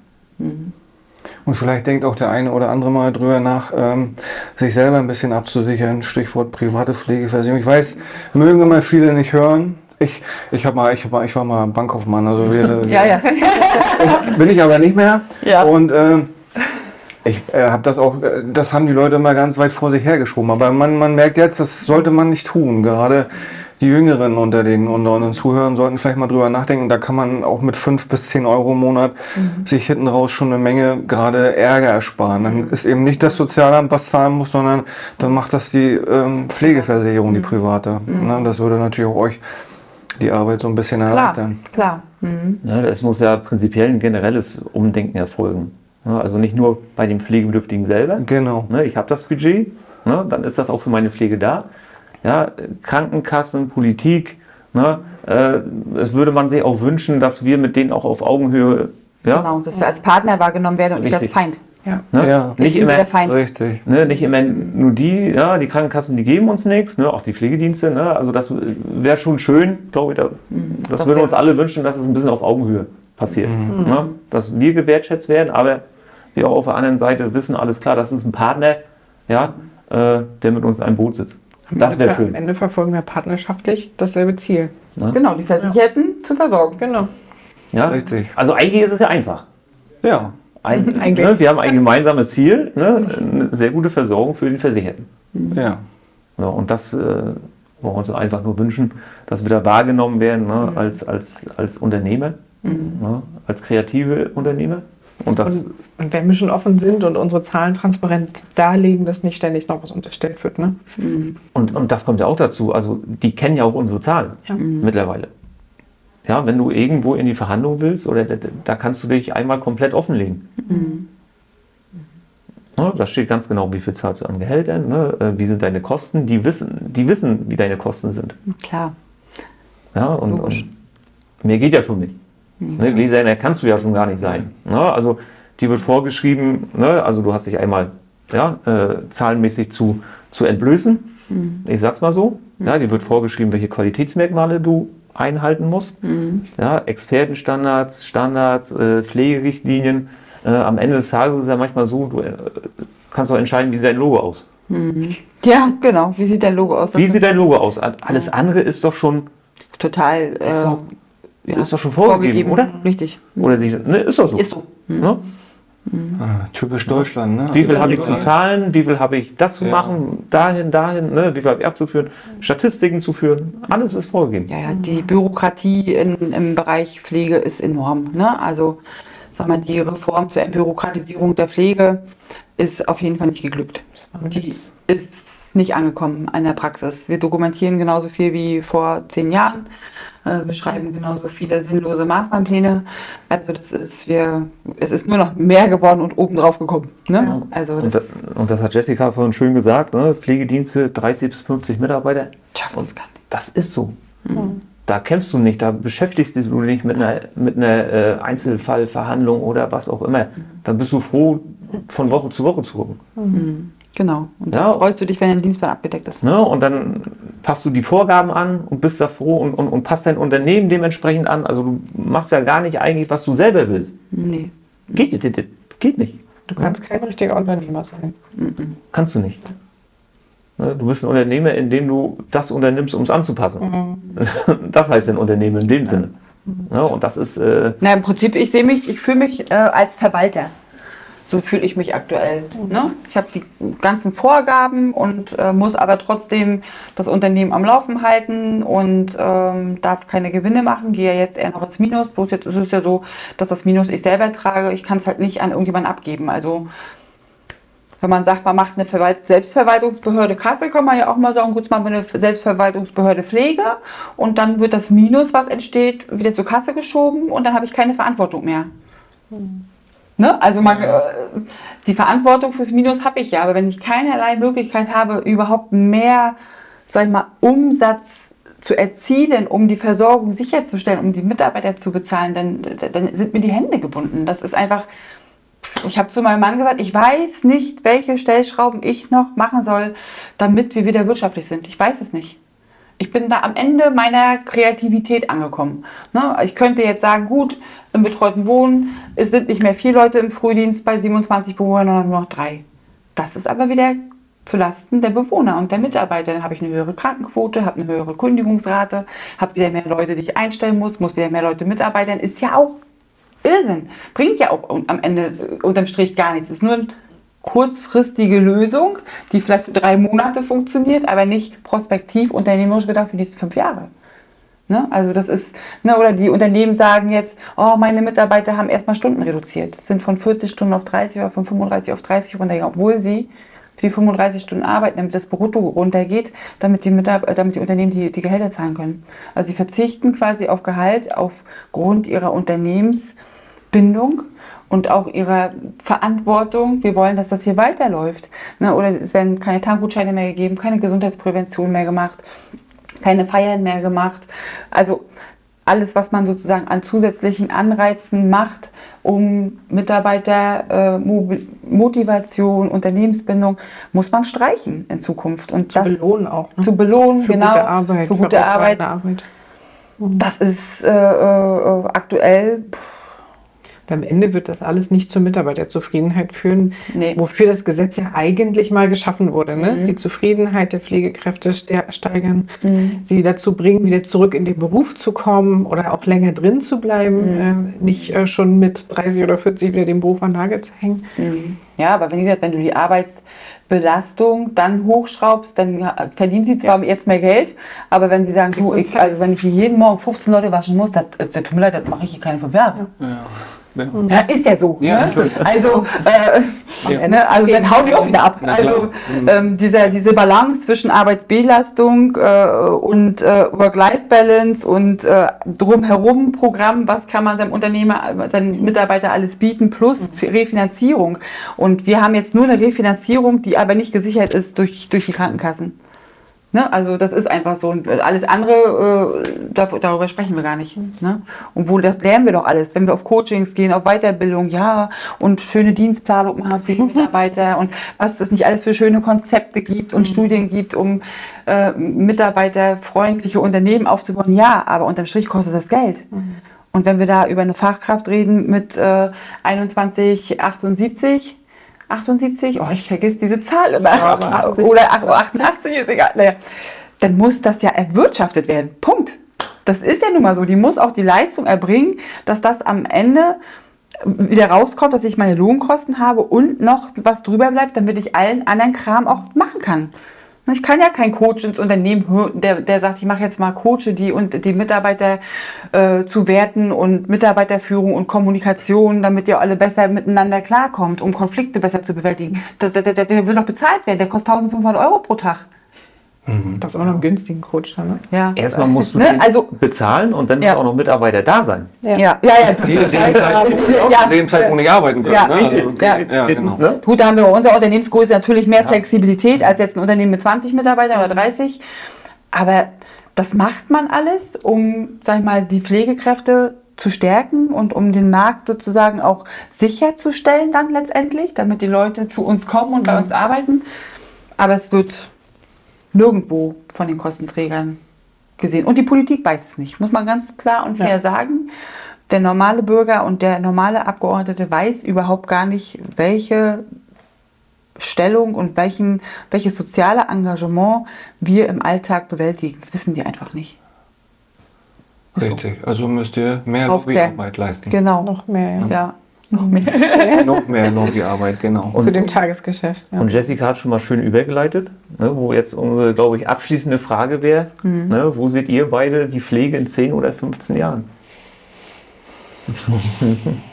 Und vielleicht denkt auch der eine oder andere mal drüber nach, ähm, sich selber ein bisschen abzusichern. Stichwort private Pflegeversicherung. Ich weiß, mögen immer viele nicht hören. Ich, ich, hab mal, ich, hab mal, ich war mal Bankkaufmann, also wir, *laughs* Ja, ja. bin ich aber nicht mehr. Ja. Und ähm, ich äh, habe das auch, äh, das haben die Leute immer ganz weit vor sich hergeschoben. Aber man, man merkt jetzt, das sollte man nicht tun. Gerade die Jüngeren unter den unter unseren Zuhörern sollten vielleicht mal drüber nachdenken. Da kann man auch mit fünf bis zehn Euro im Monat sich hinten raus schon eine Menge gerade Ärger ersparen. Dann ist eben nicht das Sozialamt, was zahlen muss, sondern dann macht das die ähm, Pflegeversicherung, die private. Ne? Das würde natürlich auch euch die Arbeit so ein bisschen Klar, erleichtern. klar. Mhm. Ja, es muss ja prinzipiell ein generelles Umdenken erfolgen. Also nicht nur bei dem Pflegebedürftigen selber. Genau. Ne, ich habe das Budget, ne, dann ist das auch für meine Pflege da. Ja, Krankenkassen, Politik, ne, äh, es würde man sich auch wünschen, dass wir mit denen auch auf Augenhöhe, ja, Genau, dass wir als Partner wahrgenommen werden und nicht als Richtig. Feind. Ja. ne, Ja. nicht, immer, der Feind. Richtig. ne, nicht immer nur die, ja, die Krankenkassen, die geben uns nichts, ne, auch die Pflegedienste, ne, also das wäre schon schön, glaube ich, da, das, Mhm. Das würden wir uns alle wünschen, dass es ein bisschen auf Augenhöhe passiert, ne, dass wir gewertschätzt werden, aber wir auch auf der anderen Seite wissen, alles klar, das ist ein Partner, ja, äh, der mit uns in einem Boot sitzt. Das wäre Am schön. Ende verfolgen wir partnerschaftlich dasselbe Ziel. Genau, die Versicherten zu versorgen. Genau. Ja? Richtig. Also eigentlich ist es ja einfach. Ja. Ein, *laughs* Eigentlich. ne, wir haben ein gemeinsames Ziel, ne, eine sehr gute Versorgung für den Versicherten. Ja. So, und das äh, Wo wir uns einfach nur wünschen, dass wir da wahrgenommen werden ne, als, als, als Unternehmer, ne, als kreative Unternehmer. Und das, Und, und wenn wir schon offen sind und unsere Zahlen transparent darlegen, dass nicht ständig noch was unterstellt wird. Ne? Und, und das kommt ja auch dazu. Also die kennen ja auch unsere Zahlen Ja. mittlerweile. Ja, wenn du irgendwo in die Verhandlung willst, oder da, da kannst du dich einmal komplett offenlegen. Ja, da steht ganz genau, wie viel zahlst du an Gehältern, ne, äh, wie sind deine Kosten. Die wissen, die wissen, wie deine Kosten sind. Klar. Ja, und, und mehr geht ja schon nicht. Ne, Gläserner kannst du ja schon gar nicht sein. Ne, also die wird vorgeschrieben, ne, also du hast dich einmal ja, äh, zahlenmäßig zu, zu entblößen. Ich sag's mal so. Ja, die wird vorgeschrieben, welche Qualitätsmerkmale du einhalten musst. Ja, Expertenstandards, Standards, äh, Pflegerichtlinien. Äh, am Ende des Tages ist es ja manchmal so, du äh, kannst auch entscheiden, wie sieht dein Logo aus. Ja, genau. Wie sieht dein Logo aus? Wie sieht dein Logo aus? Alles andere ist doch schon, Total. Äh, ist doch, ja, ist doch schon vorgegeben, oder? Richtig. Oder sie, ne, ist doch so. Ist so. Ne? Ah, typisch Deutschland, ne? Wie viel habe ich zu zahlen? Wie viel habe ich das zu Ja. machen? Dahin, dahin, ne? wie viel habe ich abzuführen? Statistiken zu führen? Alles ist vorgegeben. Ja, ja, die Bürokratie in, im Bereich Pflege ist enorm. Ne? Also, sag mal, die Reform zur Entbürokratisierung der Pflege ist auf jeden Fall nicht geglückt. Die ist nicht angekommen an der Praxis. Wir dokumentieren genauso viel wie vor zehn Jahren. Äh, wir schreiben genauso viele sinnlose Maßnahmenpläne. Also das ist wir, es ist nur noch mehr geworden und obendrauf gekommen. Ne? Also Und das, das, und das hat Jessica vorhin schön gesagt, ne? Pflegedienste 30 bis 50 Mitarbeiter. schaffen es gar nicht. Das ist so. Da kämpfst du nicht, da beschäftigst du dich nicht mit einer, mit einer äh, Einzelfallverhandlung oder was auch immer. Dann bist du froh, von Woche zu Woche zu gucken. Genau. Und Ja. dann freust du dich, wenn dein Dienstplan abgedeckt ist. Ne? Und dann passt du die Vorgaben an und bist da froh und, und, und passt dein Unternehmen dementsprechend an. Also du machst ja gar nicht eigentlich, was du selber willst. Nee. Geht, geht, geht nicht. Du kannst kein richtiger Unternehmer sein. Kannst du nicht. Ne, Du bist ein Unternehmer, indem du das unternimmst, um es anzupassen. *laughs* Das heißt ein Unternehmen in dem Sinne. Ja, und das ist, äh, Na, im Prinzip, ich sehe mich, ich fühle mich äh, als Verwalter. So fühle ich mich aktuell. Ne? Ich habe die ganzen Vorgaben und äh, muss aber trotzdem das Unternehmen am Laufen halten und ähm, darf keine Gewinne machen. Gehe ja jetzt eher noch ins Minus. Bloß jetzt ist es ja so, dass das Minus ich selber trage. Ich kann es halt nicht an irgendjemanden abgeben. Also wenn man sagt, man macht eine Verwalt Selbstverwaltungsbehörde Kassel, kann man ja auch mal sagen, gut, machen wir eine Selbstverwaltungsbehörde Pflege und dann wird das Minus, was entsteht, wieder zur Kasse geschoben und dann habe ich keine Verantwortung mehr. Ne? Also man, äh, die Verantwortung fürs Minus habe ich ja, aber wenn ich keinerlei Möglichkeit habe, überhaupt mehr, sag ich mal, Umsatz zu erzielen, um die Versorgung sicherzustellen, um die Mitarbeiter zu bezahlen, dann, dann sind mir die Hände gebunden. Das ist einfach, ich habe zu meinem Mann gesagt, ich weiß nicht, welche Stellschrauben ich noch machen soll, damit wir wieder wirtschaftlich sind. Ich weiß es nicht. Ich bin da am Ende meiner Kreativität angekommen. Ne? Ich könnte jetzt sagen, gut, im betreuten Wohnen, es sind nicht mehr vier Leute im Frühdienst bei 27 Bewohnern, sondern nur noch drei. Das ist aber wieder zu Lasten der Bewohner und der Mitarbeiter. Dann habe ich eine höhere Krankenquote, habe eine höhere Kündigungsrate, habe wieder mehr Leute, die ich einstellen muss, muss wieder mehr Leute mitarbeiten. Ist ja auch Irrsinn. Bringt ja auch am Ende unterm Strich gar nichts. Ist nur eine kurzfristige Lösung, die vielleicht für drei Monate funktioniert, aber nicht prospektiv unternehmerisch gedacht für die nächsten fünf Jahre. Ne? Also das ist, ne, oder die Unternehmen sagen jetzt, oh, meine Mitarbeiter haben erstmal Stunden reduziert, sind von 40 Stunden auf 30 oder von 35 auf 30 runtergegangen, obwohl sie für die 35 Stunden arbeiten, damit das Brutto runtergeht, damit die, Mitarbeiter, damit die Unternehmen die, die Gehälter zahlen können. Also sie verzichten quasi auf Gehalt aufgrund ihrer Unternehmensbindung und auch ihrer Verantwortung. Wir wollen, dass das hier weiterläuft. Ne? Oder es werden keine Tankgutscheine mehr gegeben, keine Gesundheitsprävention mehr gemacht keine Feiern mehr gemacht. Also alles, was man sozusagen an zusätzlichen Anreizen macht, um Mitarbeiter äh, Unternehmensbindung, muss man streichen in Zukunft. Und Zu belohnen auch. Ne? zu belohnen, für genau, gute Arbeit. für gute Arbeit. Arbeit. Das ist äh, äh, aktuell, Und am Ende wird das alles nicht zur Mitarbeiterzufriedenheit führen, Nee. wofür das Gesetz ja eigentlich mal geschaffen wurde. Ne? Mhm. Die Zufriedenheit der Pflegekräfte steigern, sie dazu bringen, wieder zurück in den Beruf zu kommen oder auch länger drin zu bleiben, äh, nicht äh, schon mit 30 oder 40 wieder den Beruf an Nagel zu hängen. Ja, aber wenn, gesagt, wenn du die Arbeitsbelastung dann hochschraubst, dann ja, verdienen sie zwar jetzt mehr Geld, aber wenn sie sagen, du, ich, also wenn ich hier jeden Morgen 15 Leute waschen muss, das, das tut mir leid, das mache ich hier keine fünf Jahre. Ja. Ja. Ja, ist ja so. Ja, ne? Also, äh, Ja. ne, also dann hauen die auch wieder ab. Na. Also Mhm. ähm, dieser, diese Balance zwischen Arbeitsbelastung äh, und äh, Work-Life-Balance und äh, drumherum Programm, was kann man seinem Unternehmer, seinen Mitarbeiter alles bieten, plus für Refinanzierung. Und wir haben jetzt nur eine Refinanzierung, die aber nicht gesichert ist durch, durch die Krankenkassen. Ne? Also das ist einfach so. Und alles andere, äh, dar- darüber sprechen wir gar nicht. Ne? Und wo das lernen wir doch alles, wenn wir auf Coachings gehen, auf Weiterbildung, ja, und schöne Dienstplanung machen für die *laughs* Mitarbeiter und was es nicht alles für schöne Konzepte gibt und Studien gibt, um äh, mitarbeiterfreundliche Unternehmen aufzubauen. Ja, aber unterm Strich kostet das Geld. Und wenn wir da über eine Fachkraft reden mit äh, 21, 78, 78, oh, ich vergesse diese Zahl immer. 88. Oder 88, ist egal. Naja. Dann muss das ja erwirtschaftet werden. Punkt. Das ist ja nun mal so. Die muss auch die Leistung erbringen, dass das am Ende wieder rauskommt, dass ich meine Lohnkosten habe und noch was drüber bleibt, damit ich allen anderen Kram auch machen kann. Ich kann ja kein Coach ins Unternehmen, der, der sagt, ich mache jetzt mal Coache, die und die Mitarbeiter äh, zu werten und Mitarbeiterführung und Kommunikation, damit ihr alle besser miteinander klarkommt, um Konflikte besser zu bewältigen. Der, der, der, der will doch bezahlt werden, der kostet 1500 Euro pro Tag. Das ist auch noch einen günstigen Coach dann. Ne? Ja, Erstmal *laughs* musst du Ne, den also- bezahlen und dann Ja. muss auch noch Mitarbeiter da sein. ja, ja, ja. Die Lebenszeit, Ja. Lebenszeit, wo nicht arbeiten können. Ja, ne? Also, Ja. ja, genau. Ne? Gut, da haben wir bei unserer Unternehmensgröße natürlich mehr Flexibilität als jetzt ein Unternehmen mit 20 Mitarbeitern oder 30. Aber das macht man alles, um, sag ich mal, die Pflegekräfte zu stärken und um den Markt sozusagen auch sicherzustellen dann letztendlich, damit die Leute zu uns kommen und bei uns arbeiten. Aber es wird nirgendwo von den Kostenträgern gesehen. Und die Politik weiß es nicht, muss man ganz klar und fair Ja. sagen. Der normale Bürger und der normale Abgeordnete weiß überhaupt gar nicht, welche Stellung und welchen, welches soziale Engagement wir im Alltag bewältigen. Das wissen die einfach nicht. Richtig. Also müsst ihr mehr Aufklären. Lobbyarbeit leisten. Genau. Noch mehr, ja. Ja, *laughs* noch mehr. Noch mehr Lobbyarbeit, genau. Zu dem Tagesgeschäft. Ja. Und Jessica hat schon mal schön übergeleitet, ne, wo jetzt unsere, glaube ich, abschließende Frage wäre, ne, wo seht ihr beide die Pflege in 10 oder 15 Jahren? *laughs*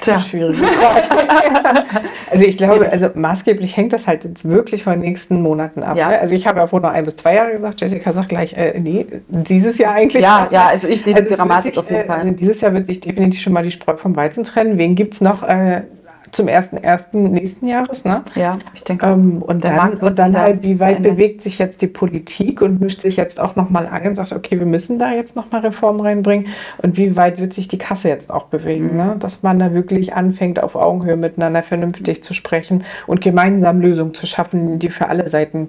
Tja, Schwierig. *laughs* also ich glaube, also maßgeblich hängt das halt jetzt wirklich von den nächsten Monaten ab. Ja. Ne? Also ich habe ja vor noch ein bis zwei Jahre gesagt, Jessica sagt gleich, äh, nee, dieses Jahr eigentlich. ja, ja, also ich sehe Also die Dramatik sich, auf jeden äh, Fall. Also dieses Jahr wird sich definitiv schon mal die Spreu vom Weizen trennen. Wen gibt es noch äh, zum 1.1. nächsten Jahres? Ne? Ja, ich denke. Ähm, und dann, und dann halt, wie weit verändern. bewegt sich jetzt die Politik und mischt sich jetzt auch nochmal an und sagt, okay, wir müssen da jetzt nochmal Reformen reinbringen. Und wie weit wird sich die Kasse jetzt auch bewegen? Mhm. Ne? Dass man da wirklich anfängt, auf Augenhöhe miteinander vernünftig zu sprechen und gemeinsam Lösungen zu schaffen, die für alle Seiten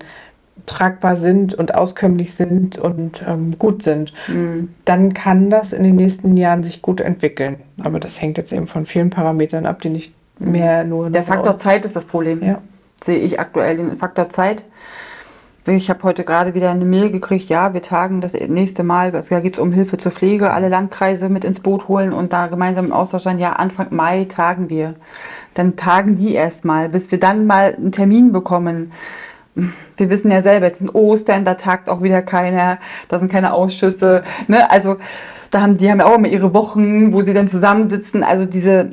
tragbar sind und auskömmlich sind und ähm, gut sind, Mhm. dann kann das in den nächsten Jahren sich gut entwickeln. Aber das hängt jetzt eben von vielen Parametern ab, die nicht mehr nur... Der Faktor Zeit ist das Problem. Ja. Sehe ich aktuell den Faktor Zeit. Ich habe heute gerade wieder eine Mail gekriegt, ja, wir tagen das nächste Mal, da geht es um Hilfe zur Pflege, alle Landkreise mit ins Boot holen und da gemeinsam im Austausch sein, ja, Anfang Mai tagen wir. Dann tagen die erstmal, bis wir dann mal einen Termin bekommen. Wir wissen ja selber, jetzt sind Ostern, da tagt auch wieder keiner, da sind keine Ausschüsse. Ne? Also da haben die haben ja auch immer ihre Wochen, wo sie dann zusammensitzen. Also diese,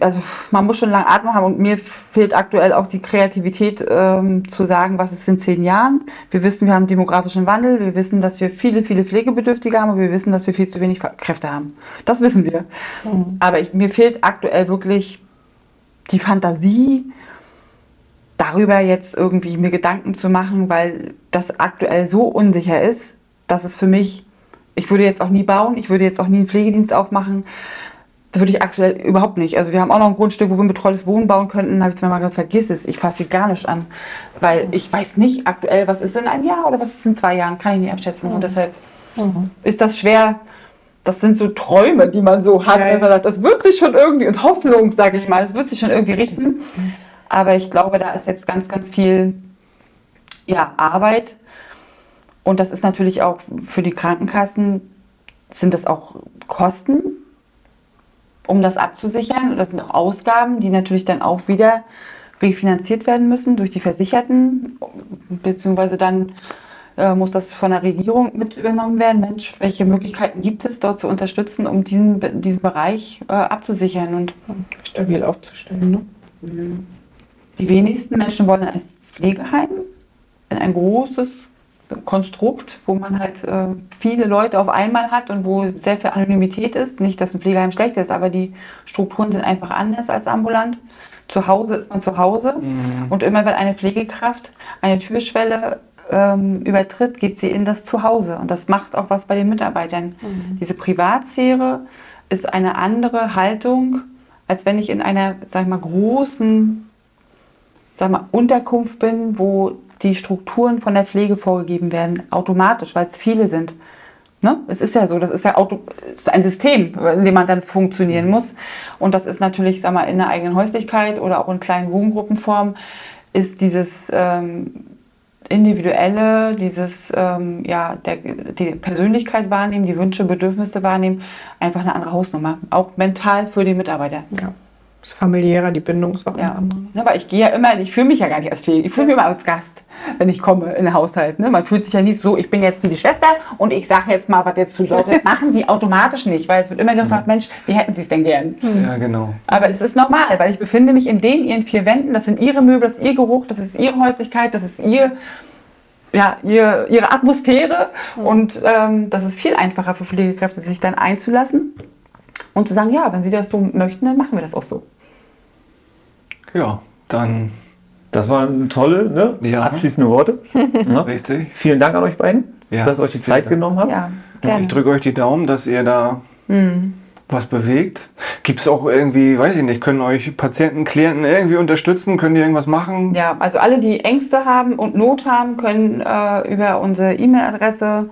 also man muss schon lange Atem haben und mir fehlt aktuell auch die Kreativität ähm, zu sagen, was ist in zehn Jahren. Wir wissen, wir haben demografischen Wandel, wir wissen, dass wir viele, viele Pflegebedürftige haben und wir wissen, dass wir viel zu wenig Kräfte haben. Das wissen wir. Aber ich, mir fehlt aktuell wirklich die Fantasie, darüber jetzt irgendwie mir Gedanken zu machen, weil das aktuell so unsicher ist, dass es für mich, ich würde jetzt auch nie bauen, ich würde jetzt auch nie einen Pflegedienst aufmachen. Das würde ich aktuell überhaupt nicht. Also wir haben auch noch ein Grundstück, wo wir ein betreutes Wohnen bauen könnten. Da habe ich mir mal gesagt, vergiss es, ich fasse sie gar nicht an. Weil ich weiß nicht aktuell, was ist in einem Jahr oder was ist in zwei Jahren, kann ich nicht abschätzen. Und deshalb ist das schwer, das sind so Träume, die man so hat. Ja, man sagt, Das wird sich schon irgendwie, und Hoffnung, sage ich mal, das wird sich schon irgendwie richten. Aber ich glaube, da ist jetzt ganz, ganz viel ja, Arbeit. Und das ist natürlich auch für die Krankenkassen, sind das auch Kosten, um das abzusichern. Und das sind auch Ausgaben, die natürlich dann auch wieder refinanziert werden müssen durch die Versicherten, beziehungsweise dann äh, muss das von der Regierung mit übernommen werden. Mensch, welche Möglichkeiten gibt es, dort zu unterstützen, um diesen, diesen Bereich äh, abzusichern? Und Stabil aufzustellen. Ne? die wenigsten Menschen wollen in ein Pflegeheim, in ein großes Konstrukt, wo man halt äh, viele Leute auf einmal hat und wo sehr viel Anonymität ist. Nicht, dass ein Pflegeheim schlecht ist, aber die Strukturen sind einfach anders als ambulant. Zu Hause ist man zu Hause und immer wenn eine Pflegekraft eine Türschwelle ähm, übertritt, geht sie in das Zuhause und das macht auch was bei den Mitarbeitern. Diese Privatsphäre ist eine andere Haltung, als wenn ich in einer, sag ich mal, großen sag mal, Unterkunft bin, wo die Strukturen von der Pflege vorgegeben werden, automatisch, weil es viele sind. Ne? Es ist ja so, das ist ja Auto, ist ein System, in dem man dann funktionieren muss. Und das ist natürlich, sag mal, in der eigenen Häuslichkeit oder auch in kleinen Wohngruppenform, ist dieses ähm, individuelle, dieses ähm, ja, der, die Persönlichkeit wahrnehmen, die Wünsche, Bedürfnisse wahrnehmen, einfach eine andere Hausnummer. Auch mental für die Mitarbeiter. Ja. Das familiärer, die Bindung ist auch Ja, andere. ne, weil ich gehe ja immer, ich fühle mich ja gar nicht als Pflege, ich fühle mich immer als Gast, wenn ich komme in den Haushalt. Ne? Man fühlt sich ja nicht so, ich bin jetzt die Schwester und ich sage jetzt mal, was jetzt zu. Das *laughs* machen die automatisch nicht, weil es wird immer gefragt, Mensch, wie hätten sie es denn gern? Ja, genau. Aber es ist normal, weil ich befinde mich in den ihren vier Wänden, das sind ihre Möbel, das ist ihr Geruch, das ist ihre Häuslichkeit, das ist ihr, ja, ihr, ihre Atmosphäre und ähm, das ist viel einfacher für Pflegekräfte, sich dann einzulassen und zu sagen, ja, wenn sie das so möchten, dann machen wir das auch so. Ja, dann Das waren tolle, ne? Ja. abschließende Worte. *laughs* ne? richtig. Vielen Dank an euch beiden, Ja, dass ihr euch die Zeit Dank. genommen habt. Ja, Ich drücke euch die Daumen, dass ihr da was bewegt. Gibt es auch irgendwie, weiß ich nicht, können euch Patienten, Klienten irgendwie unterstützen? Können die irgendwas machen? Ja, also alle, die Ängste haben und Not haben, können äh, über unsere E-Mail-Adresse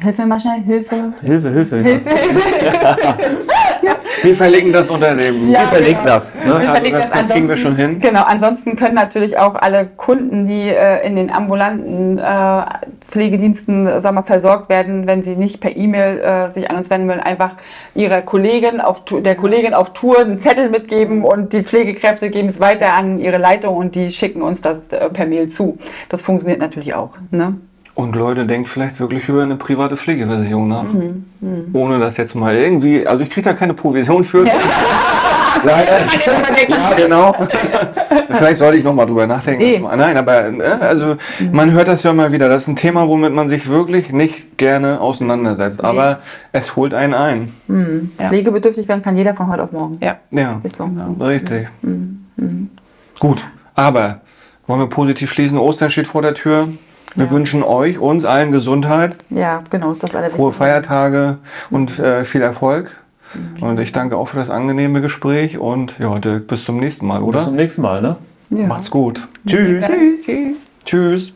www.hilfe Hilfe mal schnell, Hilfe. Hilfe, Hilfe. Hilfe, Hilfe. *laughs* Wir verlinken das unter dem. Ja, Wir verlinken genau. das. Wir Ne? Ja, verlinken das- das kriegen wir schon hin. Genau, ansonsten können natürlich auch alle Kunden, die äh, in den ambulanten äh, Pflegediensten sag mal, versorgt werden, wenn sie nicht per E-Mail äh, sich an uns wenden wollen, einfach ihrer Kollegin auf, der Kollegin auf Tour einen Zettel mitgeben und die Pflegekräfte geben es weiter an ihre Leitung und die schicken uns das äh, per Mail zu. Das funktioniert natürlich auch. Ne? Und Leute, denkt vielleicht wirklich über eine private Pflegeversicherung nach. Mhm, Ohne das jetzt mal irgendwie, also ich kriege da keine Provision für. Leider. *laughs* ja, genau. *laughs* vielleicht sollte ich nochmal drüber nachdenken. Nee. dass man- Nein, aber äh, also man hört das ja immer wieder. Das ist ein Thema, womit man sich wirklich nicht gerne auseinandersetzt. Aber es holt einen ein. Ja. Pflegebedürftig werden kann jeder von heute auf morgen. Ja. Ja, Ist so. richtig. Mhm, Gut, aber wollen wir positiv schließen? Ostern steht vor der Tür. Wir Ja. wünschen euch, uns allen Gesundheit. Ja, genau, ist das frohe Allerwichtigste. Feiertage und äh, viel Erfolg. Und ich danke auch für das angenehme Gespräch und ja, Dirk, bis zum nächsten Mal, Bis oder? zum nächsten Mal. Ne? Ja. Macht's gut. Tschüss. Tschüss. Tschüss.